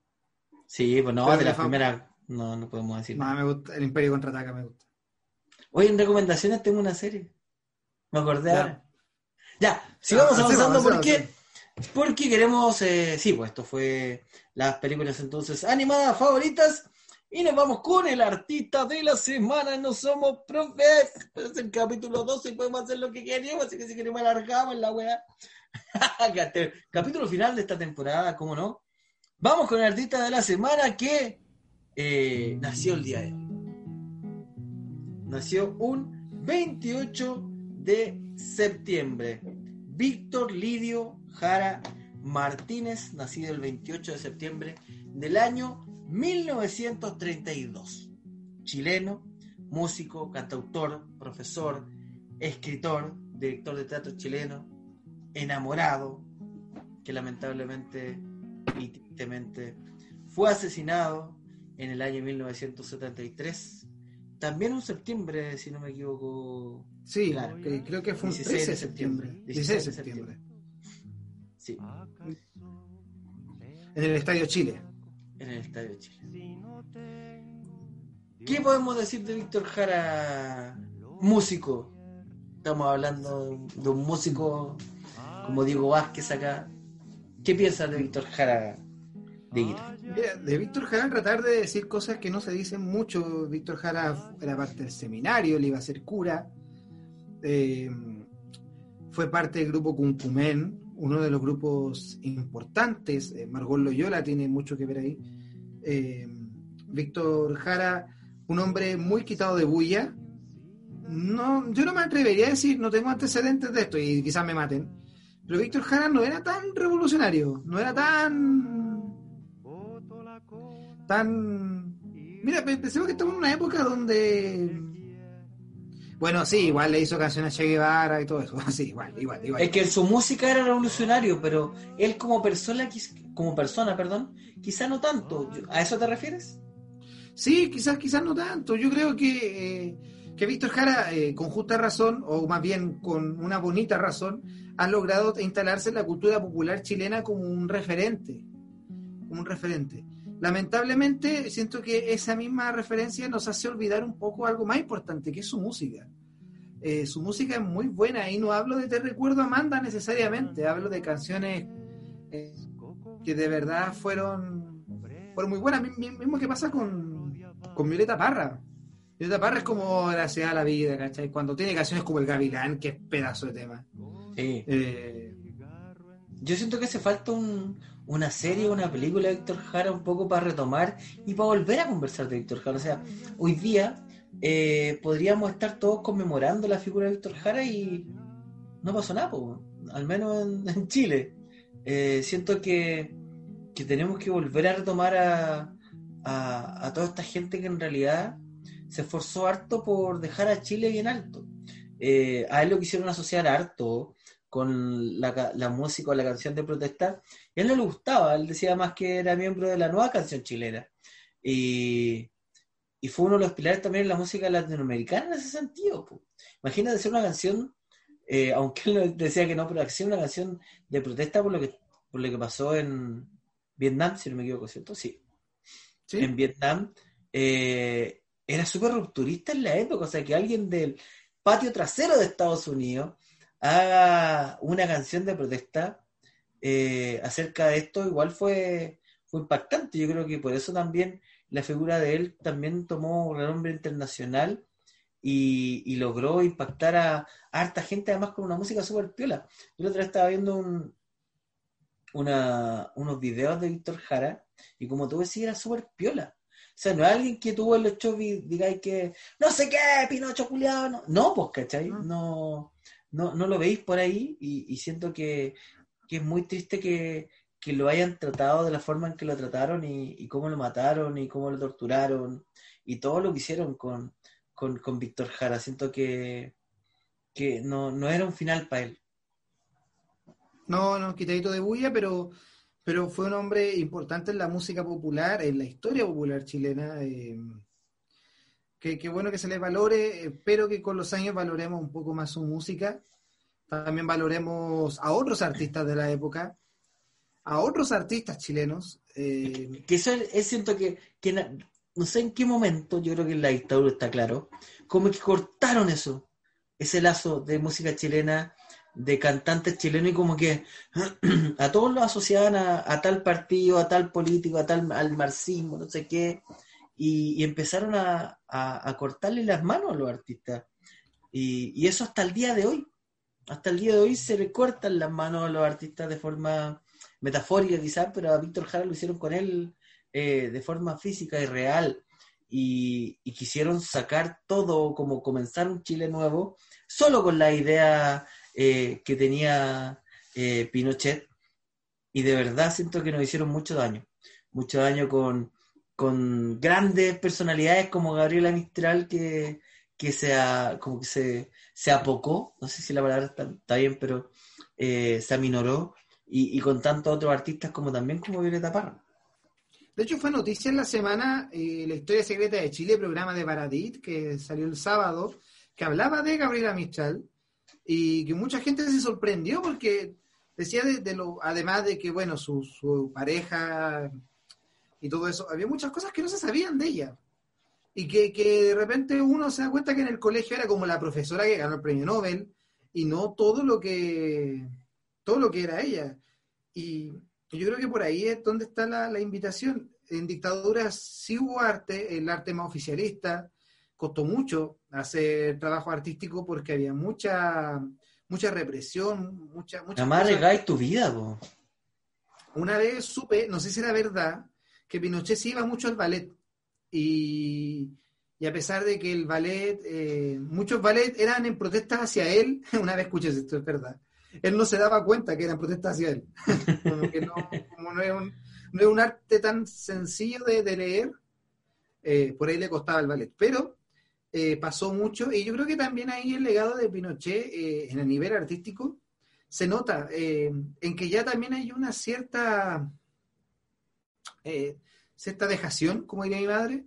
Sí, pues no, de la, primera no, no podemos decir. No, me gusta, el Imperio Contraataca me gusta. Hoy en recomendaciones tengo una serie. Me acordé ahora. Ya, sigamos avanzando porque, porque queremos, eh, sí, pues esto fue las películas entonces animadas favoritas y nos vamos con el artista de la semana. No somos profes, es el capítulo 12 y podemos hacer lo que queremos, así que si queremos alargamos la weá. capítulo final de esta temporada, ¿cómo no? Vamos con el artista de la semana que eh, nació el día de hoy. Nació un 28 de septiembre. Víctor Lidio Jara Martínez, nacido el 28 de septiembre del año 1932. Chileno, músico, cantautor, profesor, escritor, director de teatro chileno, enamorado, que lamentablemente y tristemente fue asesinado en el año 1973 también un septiembre, si no me equivoco. Sí, creo que fue un 13 de septiembre. 16 de septiembre. Sí. En el Estadio Chile. En el Estadio Chile. ¿Qué podemos decir de Víctor Jara, músico? Estamos hablando de un músico como Diego Vázquez acá. ¿Qué piensas de Víctor Jara de Víctor Jara tratar de decir cosas que no se dicen mucho. Víctor Jara era parte del seminario, le iba a ser cura. Eh, fue parte del grupo Cuncumen, uno de los grupos importantes. Eh, Margot Loyola tiene mucho que ver ahí. Eh, Víctor Jara, un hombre muy quitado de bulla. No, yo no me atrevería a decir, no tengo antecedentes de esto y quizás me maten. Pero Víctor Jara no era tan revolucionario, no era tan tan... Mira, pensemos que estamos en una época donde... Bueno, sí, igual le hizo canciones a Che Guevara y todo eso. Sí, igual, igual, igual. Es que su música era revolucionario, pero él como persona, como persona, perdón, quizá no tanto. ¿A eso te refieres? Sí, quizás, quizás no tanto. Yo creo que, eh, que Víctor Jara, eh, con justa razón, o más bien con una bonita razón, ha logrado instalarse en la cultura popular chilena como un referente. Como un referente lamentablemente siento que esa misma referencia nos hace olvidar un poco algo más importante, que es su música. Eh, su música es muy buena y no hablo de Te Recuerdo Amanda necesariamente, hablo de canciones eh, que de verdad fueron, fueron muy buenas. Mismo que pasa con, con Violeta Parra. Violeta Parra es como la ciudad de la vida, ¿cachai? Cuando tiene canciones como El Gavilán, que es pedazo de tema. Sí. Eh, Yo siento que hace falta un, una serie, una película de Víctor Jara un poco para retomar y para volver a conversar de Víctor Jara. O sea, hoy día eh, podríamos estar todos conmemorando la figura de Víctor Jara y no pasó nada, al menos en, Chile. Eh, siento que, tenemos que volver a retomar a, a, toda esta gente que en realidad se esforzó harto por dejar a Chile bien alto. Eh, a él lo quisieron asociar harto con la, la música o la canción de protesta, y a él no le gustaba, él decía más que era miembro de la nueva canción chilena. Y, fue uno de los pilares también en la música latinoamericana en ese sentido. Imagínate ser una canción, eh, aunque él decía que no, pero que una canción de protesta por lo que, por lo que pasó en Vietnam, si no me equivoco, ¿cierto? Sí. En Vietnam. Eh, era súper rupturista en la época, o sea, que alguien del patio trasero de Estados Unidos haga una canción de protesta eh, acerca de esto, igual fue, fue impactante. Yo creo que por eso también la figura de él también tomó un renombre internacional y, logró impactar a, harta gente, además con una música súper piola. Yo la otra vez estaba viendo un, una, unos videos de Víctor Jara y como tú decías, era súper piola. O sea, no es alguien que tuvo en los shows y digáis que no sé qué, Pinocho culiado. No, no pues, ¿cachai? Ah. No, no, no lo veis por ahí y, siento que, es muy triste que, lo hayan tratado de la forma en que lo trataron y, cómo lo mataron y cómo lo torturaron y todo lo que hicieron con, con, Víctor Jara. Siento que, que no, no era un final para él. No, no, quitadito de bulla, pero pero fue un hombre importante en la música popular, en la historia popular chilena. Eh, que, bueno que se le valore, espero que con los años valoremos un poco más su música, también valoremos a otros artistas de la época, a otros artistas chilenos. Eh, que eso es, siento que, no sé en qué momento, yo creo que en la dictadura está claro, como que cortaron eso, ese lazo de música chilena de cantantes chilenos y como que a todos los asociaban a, tal partido, a tal político, a tal al marxismo, no sé qué, y, empezaron a, cortarle las manos a los artistas. Y, eso hasta el día de hoy. Hasta el día de hoy se le cortan las manos a los artistas de forma metafórica quizás, pero a Víctor Jara lo hicieron con él eh, de forma física y real. Y, y, quisieron sacar todo, como comenzar un Chile nuevo, solo con la idea eh, que tenía eh, Pinochet. Y de verdad siento que nos hicieron mucho daño, mucho daño con, con grandes personalidades como Gabriela Mistral que, que se, como que se, se, apocó, no sé si la palabra está, bien, pero eh, se aminoró. Y, con tantos otros artistas como también como Violeta Parra. De hecho, fue noticia en la semana La historia secreta de Chile, programa de Baradit, que salió el sábado, que hablaba de Gabriela Mistral y que mucha gente se sorprendió porque decía de, lo, además de que, bueno, su, pareja y todo eso, había muchas cosas que no se sabían de ella. Y que, que, de repente uno se da cuenta que en el colegio era como la profesora que ganó el premio Nobel y no todo lo que, todo lo que era ella. Y yo creo que por ahí es donde está la, la invitación. En dictaduras sí hubo arte, el arte más oficialista, costó mucho hacer trabajo artístico porque había mucha mucha represión, mucha... mucha Además tu vida, Una vez supe, no sé si era verdad, que Pinochet se iba mucho al ballet. Y, y a pesar de que el ballet, eh, muchos ballets eran en protestas hacia él, una vez escuché esto, es verdad, él no se daba cuenta que eran protestas hacia él. como que no, como no, es un, no es un arte tan sencillo de, de leer, eh, por ahí le costaba el ballet. Pero eh, pasó mucho y yo creo que también ahí el legado de Pinochet eh, en el nivel artístico se nota eh, en que ya también hay una cierta cierta dejación, como diría mi madre,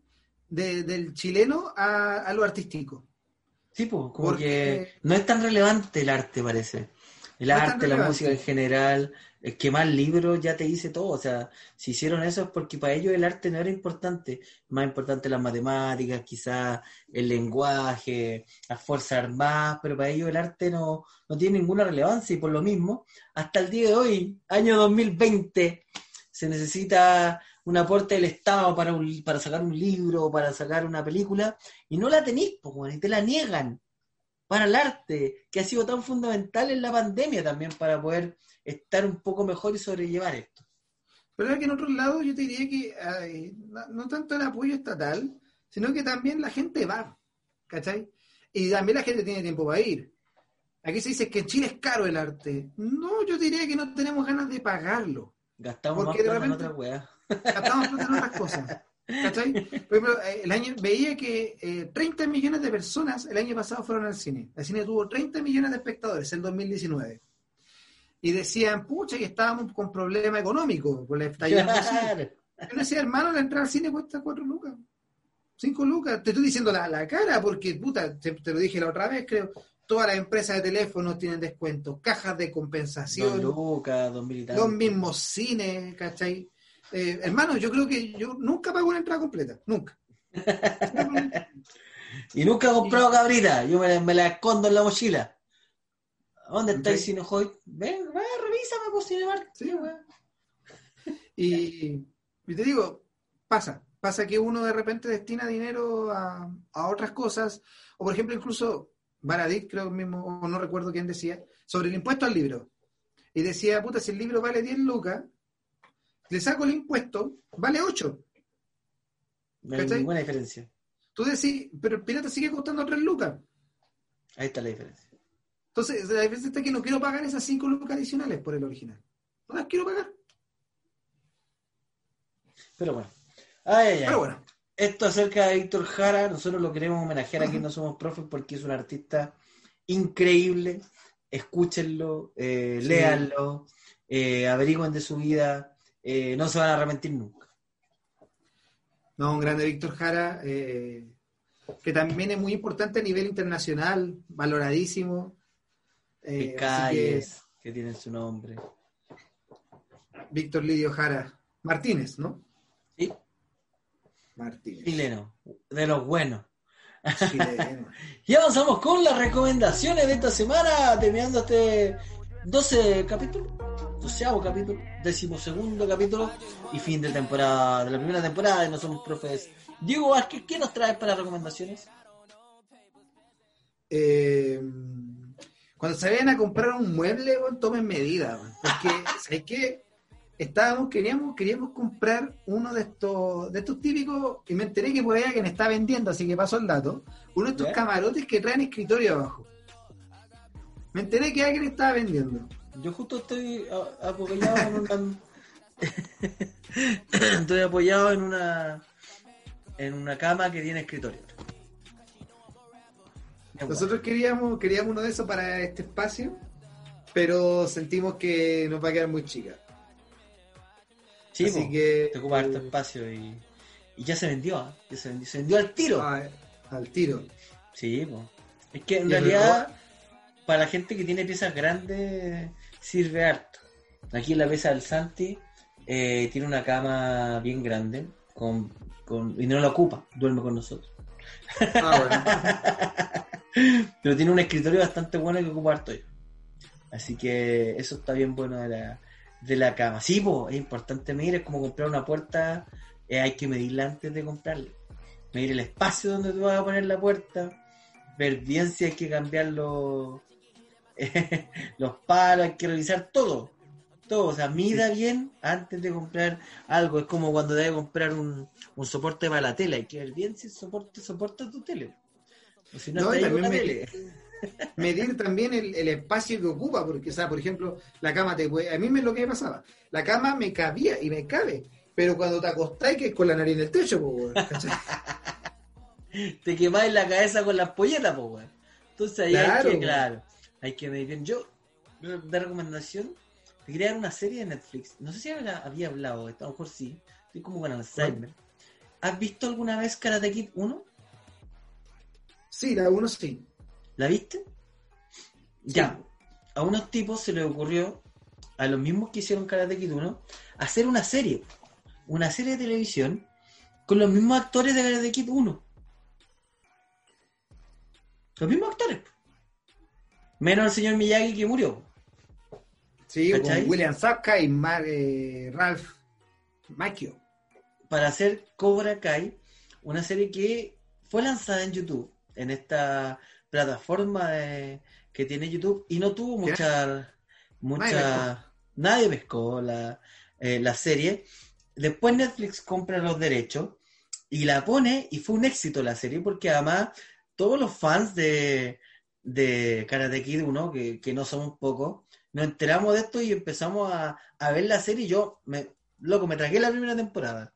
del chileno a, lo artístico. Sí, pues, como Porque, que no es tan relevante el arte, parece. El arte, la música en general, es que más libros ya te dice todo. O sea, si hicieron eso es porque para ellos el arte no era importante. Más importante las matemáticas, quizás el lenguaje, las fuerzas armadas, pero para ellos el arte no, no tiene ninguna relevancia. Y por lo mismo, hasta el día de hoy, año 2020, se necesita un aporte del Estado para, un, para sacar un libro, para sacar una película, y no la tenéis, pues, y te la niegan para el arte, que ha sido tan fundamental en la pandemia también para poder estar un poco mejor y sobrellevar esto. Pero es que en otros lados yo te diría que no tanto el apoyo estatal, sino que también la gente va, ¿cachai? Y también la gente tiene tiempo para ir. Aquí se dice que en Chile es caro el arte. No, yo diría que no tenemos ganas de pagarlo. Gastamos más en otras weas. Gastamos en otras cosas. ¿Cachai? Por ejemplo, eh, el año, veía que eh, 30 millones de personas el año pasado fueron al cine. El cine tuvo 30 millones de espectadores en 2019. Y decían, pucha, que estábamos con problema económico, con la estallido Claro. Yo decía, hermano, la entrada al cine cuesta 4 lucas. 5 lucas. Te estoy diciendo la, la cara porque, puta, te, te lo dije la otra vez, creo. Todas las empresas de teléfonos tienen descuentos, cajas de compensación, lucas, dos mil y tanto. los mismos cines, ¿cachai? Eh, hermano, yo creo que yo nunca pago una entrada completa, nunca. Y nunca he comprado cabrita. Yo me, la- me la escondo en la mochila. ¿Dónde está el Hoy? Ven, va, revísame por Cinemark. Sí, Y, y te digo, pasa, pasa que uno de repente destina dinero a, a otras cosas, o por ejemplo, incluso Baradit, creo mismo, o no recuerdo quién decía, sobre el impuesto al libro. Y decía, puta, si el libro vale 10 lucas, le saco el impuesto, vale 8. No hay ninguna diferencia. Tú decís, pero el pirata sigue costando 3 lucas. Ahí está la diferencia. Entonces, hay veces está que no quiero pagar esas 5 lucas adicionales por el original. No las quiero pagar. Pero bueno. Ay, ay, ay. Pero bueno, Esto acerca de Víctor Jara, nosotros lo queremos homenajear aquí en No Somos Profes porque es un artista increíble. Escúchenlo, eh, léanlo, eh, averigüen de su vida, eh, no se van a arrepentir nunca. No, un grande Víctor Jara, eh, que también es muy importante a nivel internacional, valoradísimo. Eh, calles que... tienen su nombre. que Víctor Lidio Jara Martínez, ¿no? Sí, Martínez. chileno, de los buenos. chileno. Y avanzamos con las recomendaciones de esta semana, terminando este 12 capítulo, doceavo capítulo, decimosegundo capítulo y fin de temporada, de la primera temporada de No Somos Profes. Diego Vázquez, ¿qué nos traes para recomendaciones? Eh, cuando se vayan a comprar un mueble, weón, tomen medidas, porque ¿sabes qué? Estábamos, queríamos, queríamos comprar uno de estos, de estos típicos, y me enteré que por ahí alguien está vendiendo, así que paso el dato, uno de estos camarotes que traen escritorio abajo. Me enteré que alguien estaba vendiendo. Yo justo estoy apoyado en una... estoy apoyado en una en una cama que tiene escritorio. Nosotros queríamos, queríamos uno de esos para este espacio, pero sentimos que nos va a quedar muy chica. Sí, así po, que- te ocupa harto espacio y, y ya se vendió, ¿ah? ya se vendió, se vendió al tiro. Ah, al tiro. Sí, po. es que en Y realidad para la gente que tiene piezas grandes sirve harto. Aquí en la pieza del Santi eh, tiene una cama bien grande con, con, y no la ocupa, duerme con nosotros. Ah, Pero tiene un escritorio bastante bueno que ocupa harto yo. Así que eso está bien bueno de la, de la cama. Sí, po, es importante medir, es como comprar una puerta, eh, hay que medirla antes de comprarla. Medir el espacio donde tú vas a poner la puerta, ver bien si hay que cambiar los, los palos, hay que revisar todo. Todo, o sea, mida bien antes de comprar algo. Es como cuando debes comprar un, un soporte para la tele, hay que ver bien si el soporte soporta tu tele. O si no, está ahí me- tele. medir también el, el espacio que ocupa, porque, o sea, por ejemplo, la cama te puede. A mí me lo que me pasaba, la cama me cabía y me cabe, pero cuando te acostás, que es con la nariz en el techo, po, te quemáis la cabeza con las polletas, pues, weón. Entonces ahí Claro, hay que, claro, hay que medir bien. Yo, de recomendación, de crear una serie de Netflix. No sé si había, había hablado de esto, a lo mejor sí. Estoy como con Alzheimer. ¿Has visto alguna vez Karate Kid 1? Sí, la uno sí. ¿La viste? Ya. A unos tipos se les ocurrió, a los mismos que hicieron Karate Kid 1, hacer una serie. Una serie de televisión con los mismos actores de Karate Kid 1. Los mismos actores. Menos el señor Miyagi que murió. Sí, ¿Cachai? con William Zapka y Mar- eh, Ralph Macchio. Para hacer Cobra Kai, una serie que fue lanzada en YouTube, en esta plataforma de- que tiene YouTube, y no tuvo mucha. mucha nadie pescó la, eh, la serie. Después Netflix compra los derechos y la pone, y fue un éxito la serie, porque además todos los fans de, de Karate Kid 1, que, que no somos pocos, nos enteramos de esto y empezamos a, a ver la serie y yo, me, loco, me tragué la primera temporada.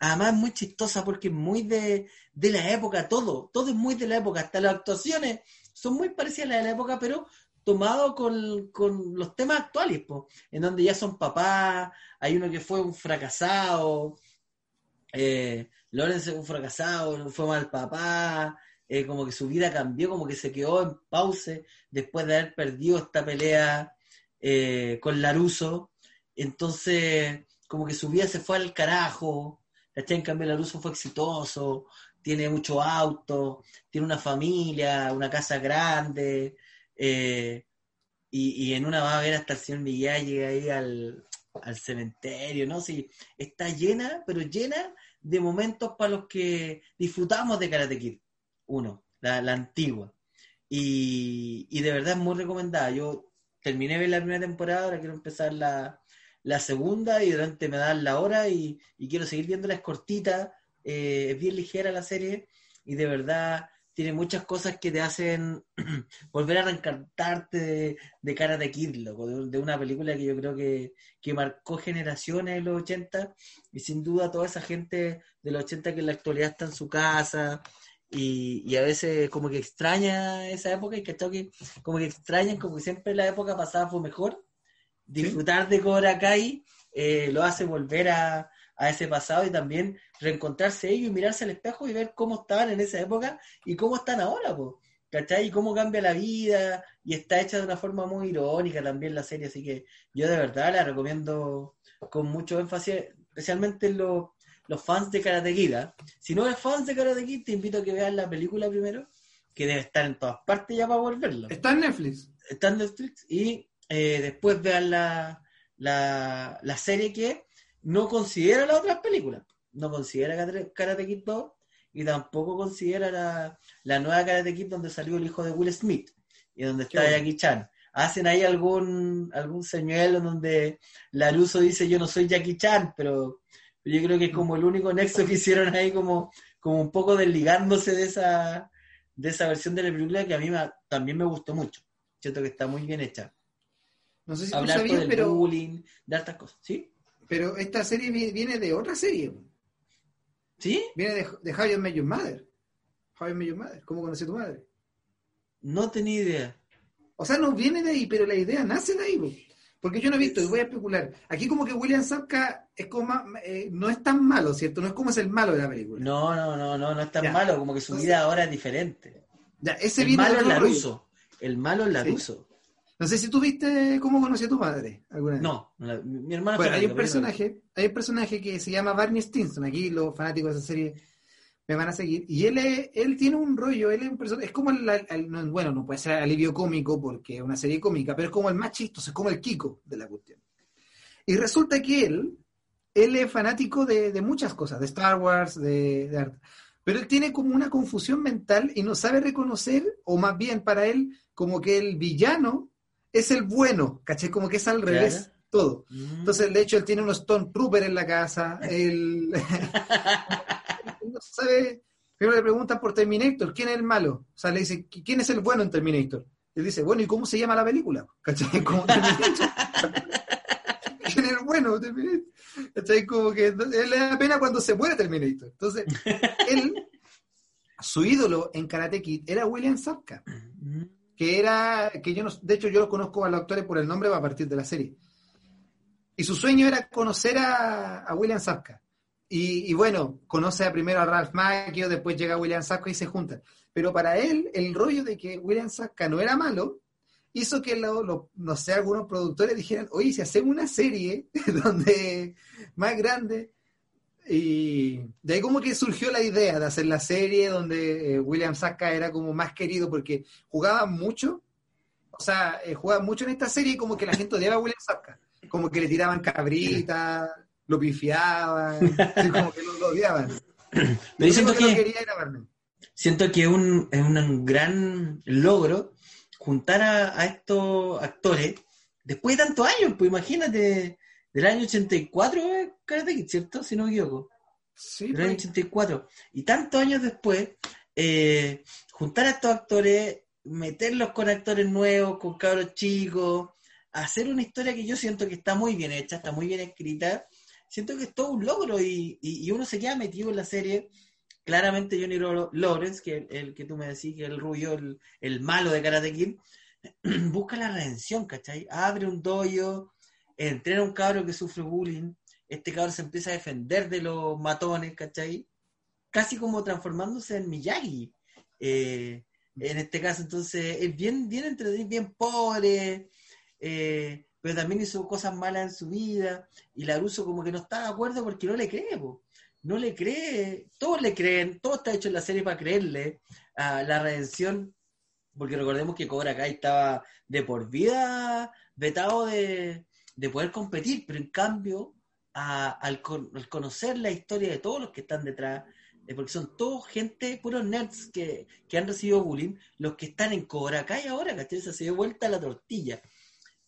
además es muy chistosa porque es muy de, de la época, todo, todo es muy de la época, hasta las actuaciones son muy parecidas a las de la época, pero tomado con, con los temas actuales, en donde ya son papás, hay uno que fue un fracasado, eh, Lawrence es un fracasado, fue mal papá, eh, como que su vida cambió, como que se quedó en pause después de haber perdido esta pelea eh, con Laruso. Entonces, como que su vida se fue al carajo. En cambio, Laruso fue exitoso, tiene mucho auto, tiene una familia, una casa grande. Eh, y, y, en una va a ver hasta el señor Miguel llega ahí al, al cementerio, ¿no? Sí, está llena, pero llena de momentos para los que disfrutamos de Karate Kid. Uno, la, la antigua. Y, y, de verdad es muy recomendada. Yo terminé la primera temporada, ahora quiero empezar la, la segunda y durante me dan la hora y, y quiero seguir viéndola, es cortita, eh, es bien ligera la serie y de verdad tiene muchas cosas que te hacen volver a reencantarte de, de cara de Kid, loco, de, de, una película que yo creo que, que, marcó generaciones en los 80 y sin duda toda esa gente de los 80 que en la actualidad está en su casa y, y a veces como que extraña esa época y que que como que extrañan como que siempre la época pasada fue mejor. Disfrutar ¿Sí? de Cobra Kai eh, lo hace volver a, a ese pasado y también reencontrarse ellos y mirarse al espejo y ver cómo estaban en esa época y cómo están ahora, po, ¿cachai? Y cómo cambia la vida y está hecha de una forma muy irónica también la serie, así que yo de verdad la recomiendo con mucho énfasis, especialmente los, los fans de Karate Kid. ¿eh? Si no eres fans de Karate Kid, te invito a que veas la película primero, que debe estar en todas partes ya para volverlo. Está en Netflix. Está en Netflix y eh, después vean la, la, la serie que no considera las otras películas. No considera Karate Kid 2 y tampoco considera la, la, nueva Karate Kid donde salió el hijo de Will Smith y donde está bueno. Jackie Chan. Hacen ahí algún, algún señuelo donde Laruso dice yo no soy Jackie Chan, pero yo creo que es como el único nexo que hicieron ahí como, como un poco desligándose de esa, de esa versión de la película que a mí me, también me gustó mucho. Siento que está muy bien hecha. No sé si Hablar tú sabías, del pero... bullying, de hartas cosas, ¿sí? Pero esta serie viene de otra serie. ¿Sí? Viene de, de How I Met Your Mother. How I Met Your Mother. ¿Cómo conocí a tu madre? No tenía idea. O sea, no viene de ahí, pero la idea nace de ahí. Porque yo no he visto, y voy a especular. Aquí como que William Sapka es como, eh, no es tan malo, ¿cierto? No es como es el malo de la película. No, no, no, no, no es tan ya. malo, como que su vida ahora es diferente. Ya, ese el malo es Laruso. El malo es Laruso. ¿Sí? No sé si tú viste cómo conocí a tu padre alguna vez. No, la, mi hermana. Bueno, hay un personaje, hay un personaje que se llama Barney Stinson. Aquí los fanáticos de esa serie me van a seguir. Y él es, él tiene un rollo, él es un personaje, es como el, el, bueno, no puede ser alivio cómico porque es una serie cómica, pero es como el más chistoso, es como el Kiko de la cuestión. Y resulta que él, él es fanático de, de muchas cosas, de Star Wars, de, de arte. Pero él tiene como una confusión mental y no sabe reconocer, o más bien para él, como que el villano es el bueno, ¿caché? Como que es al revés claro. todo. Mm. Entonces, de hecho, él tiene unos Stone Trooper en la casa, él... no sabe, pero le preguntan por Terminator, ¿quién es el malo? O sea, le dice, ¿quién es el bueno en Terminator? Él dice, bueno, ¿y cómo se llama la película? ¿Cachai? Como Terminator. ¿Quién es el bueno? Terminator. ¿Cachai? Como que él le da pena cuando se muere Terminator. Entonces, él, su ídolo en Karate Kid era William Sapka. Que era, que yo no, de hecho yo lo conozco a los actores por el nombre a partir de la serie. Y su sueño era conocer a, a William Sapka. Y, y, bueno, conoce primero a Ralph Macchio, después llega William Sapka y se juntan. Pero para él, el rollo de que William Sapka no era malo, hizo que, lo, no sé, algunos productores dijeran, oye, si hacemos una serie donde más grande, y de ahí como que surgió la idea de hacer la serie donde eh, William Sapka era como más querido porque jugaba mucho, o sea, eh, jugaba mucho en esta serie y como que la gente odiaba a William Sapka, como que le tiraban cabritas lo pifiaban, como que lo, odiaban. Pero siento que, que siento que un, es un gran logro juntar a, a, estos actores después de tantos años, pues imagínate, del año 84, eh, Karate Kid, ¿cierto? Si no me equivoco. Sí, del año 84. Y tantos años después, eh, juntar a estos actores, meterlos con actores nuevos, con cabros chicos, hacer una historia que yo siento que está muy bien hecha, está muy bien escrita, siento que es todo un logro y, y, uno se queda metido en la serie. Claramente Johnny Lawrence, que el, que tú me decís, que el rubio, el, el malo de Karate Kid, busca la redención, ¿cachai? Abre un dojo, entrena a un cabro que sufre bullying, este cabro se empieza a defender de los matones, ¿cachai? Casi como transformándose en Miyagi. Eh, en este caso, entonces, es bien, bien entretenido, bien pobre, eh, pero también hizo cosas malas en su vida, y la Russo como que no está de acuerdo porque no le cree, no le cree, todos le creen, todo está hecho en la serie para creerle a la redención, porque recordemos que Cobra Kai estaba de por vida vetado de, de poder competir, pero en cambio, al, conocer la historia de todos los que están detrás, eh, porque son todos gente, puros nerds que, han recibido bullying, los que están en Cobra Kai ahora, ¿cachai? Se dio vuelta la tortilla.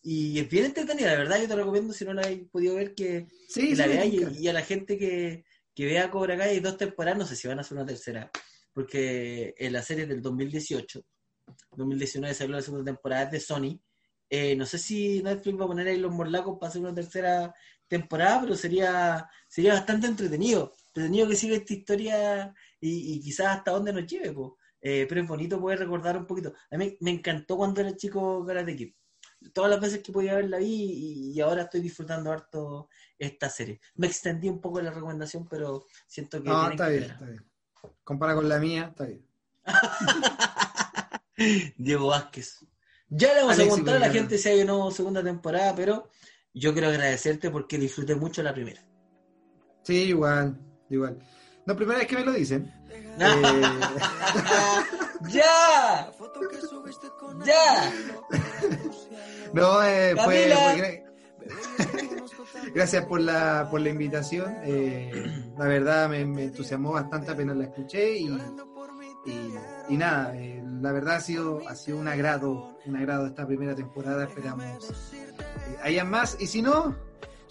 Y es bien entretenida, la verdad, yo te recomiendo si no la habéis podido ver que, la veáis y, a la gente que, que vea Cobra Kai hay dos temporadas, no sé si van a hacer una tercera, porque en la serie del 2018, 2019 salió la segunda temporada de Sony, eh, no sé si Netflix va a poner ahí los morlacos para hacer una tercera temporada, pero sería, sería bastante entretenido. Entretenido que siga esta historia y, quizás hasta dónde nos lleve. Eh, pero es bonito poder recordar un poquito. A mí me encantó cuando era chico Karate Kid. Todas las veces que podía verla vi y, ahora estoy disfrutando harto esta serie. Me extendí un poco la recomendación, pero siento que. No, está bien, está bien. Compara con la mía, está bien. Diego Vázquez. Ya le vamos a contar a la gente si hay no segunda temporada, pero yo quiero agradecerte porque disfruté mucho la primera. Sí, igual, igual. No, primera vez que me lo dicen. Eh, ¡Ya! ¡Ya! no, eh, fue, Gracias por la, por la invitación. Eh, la verdad me, me, entusiasmó bastante apenas la escuché y, y, nada, eh, la verdad ha sido, ha sido un agrado, un agrado esta primera temporada, esperamos eh, haya más, y si no,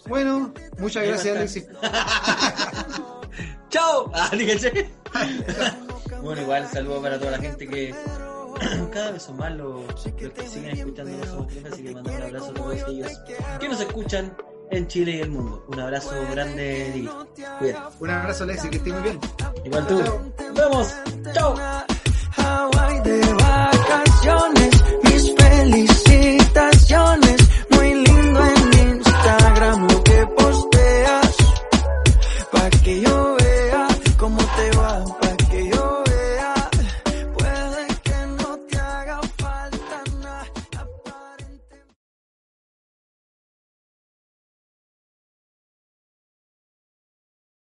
bueno, muchas gracias, Alexis. ¡Chao! Ah, bueno, igual saludo para toda la gente que cada vez son más los, que siguen escuchando nosotros, así que mando un abrazo a todos ellos que nos escuchan en Chile y el mundo. Un abrazo grande, Didi. Un abrazo, Alexis, que estés muy bien. Igual tú. Nos vemos. Chao. Hawaii de vacaciones, mis felicitaciones.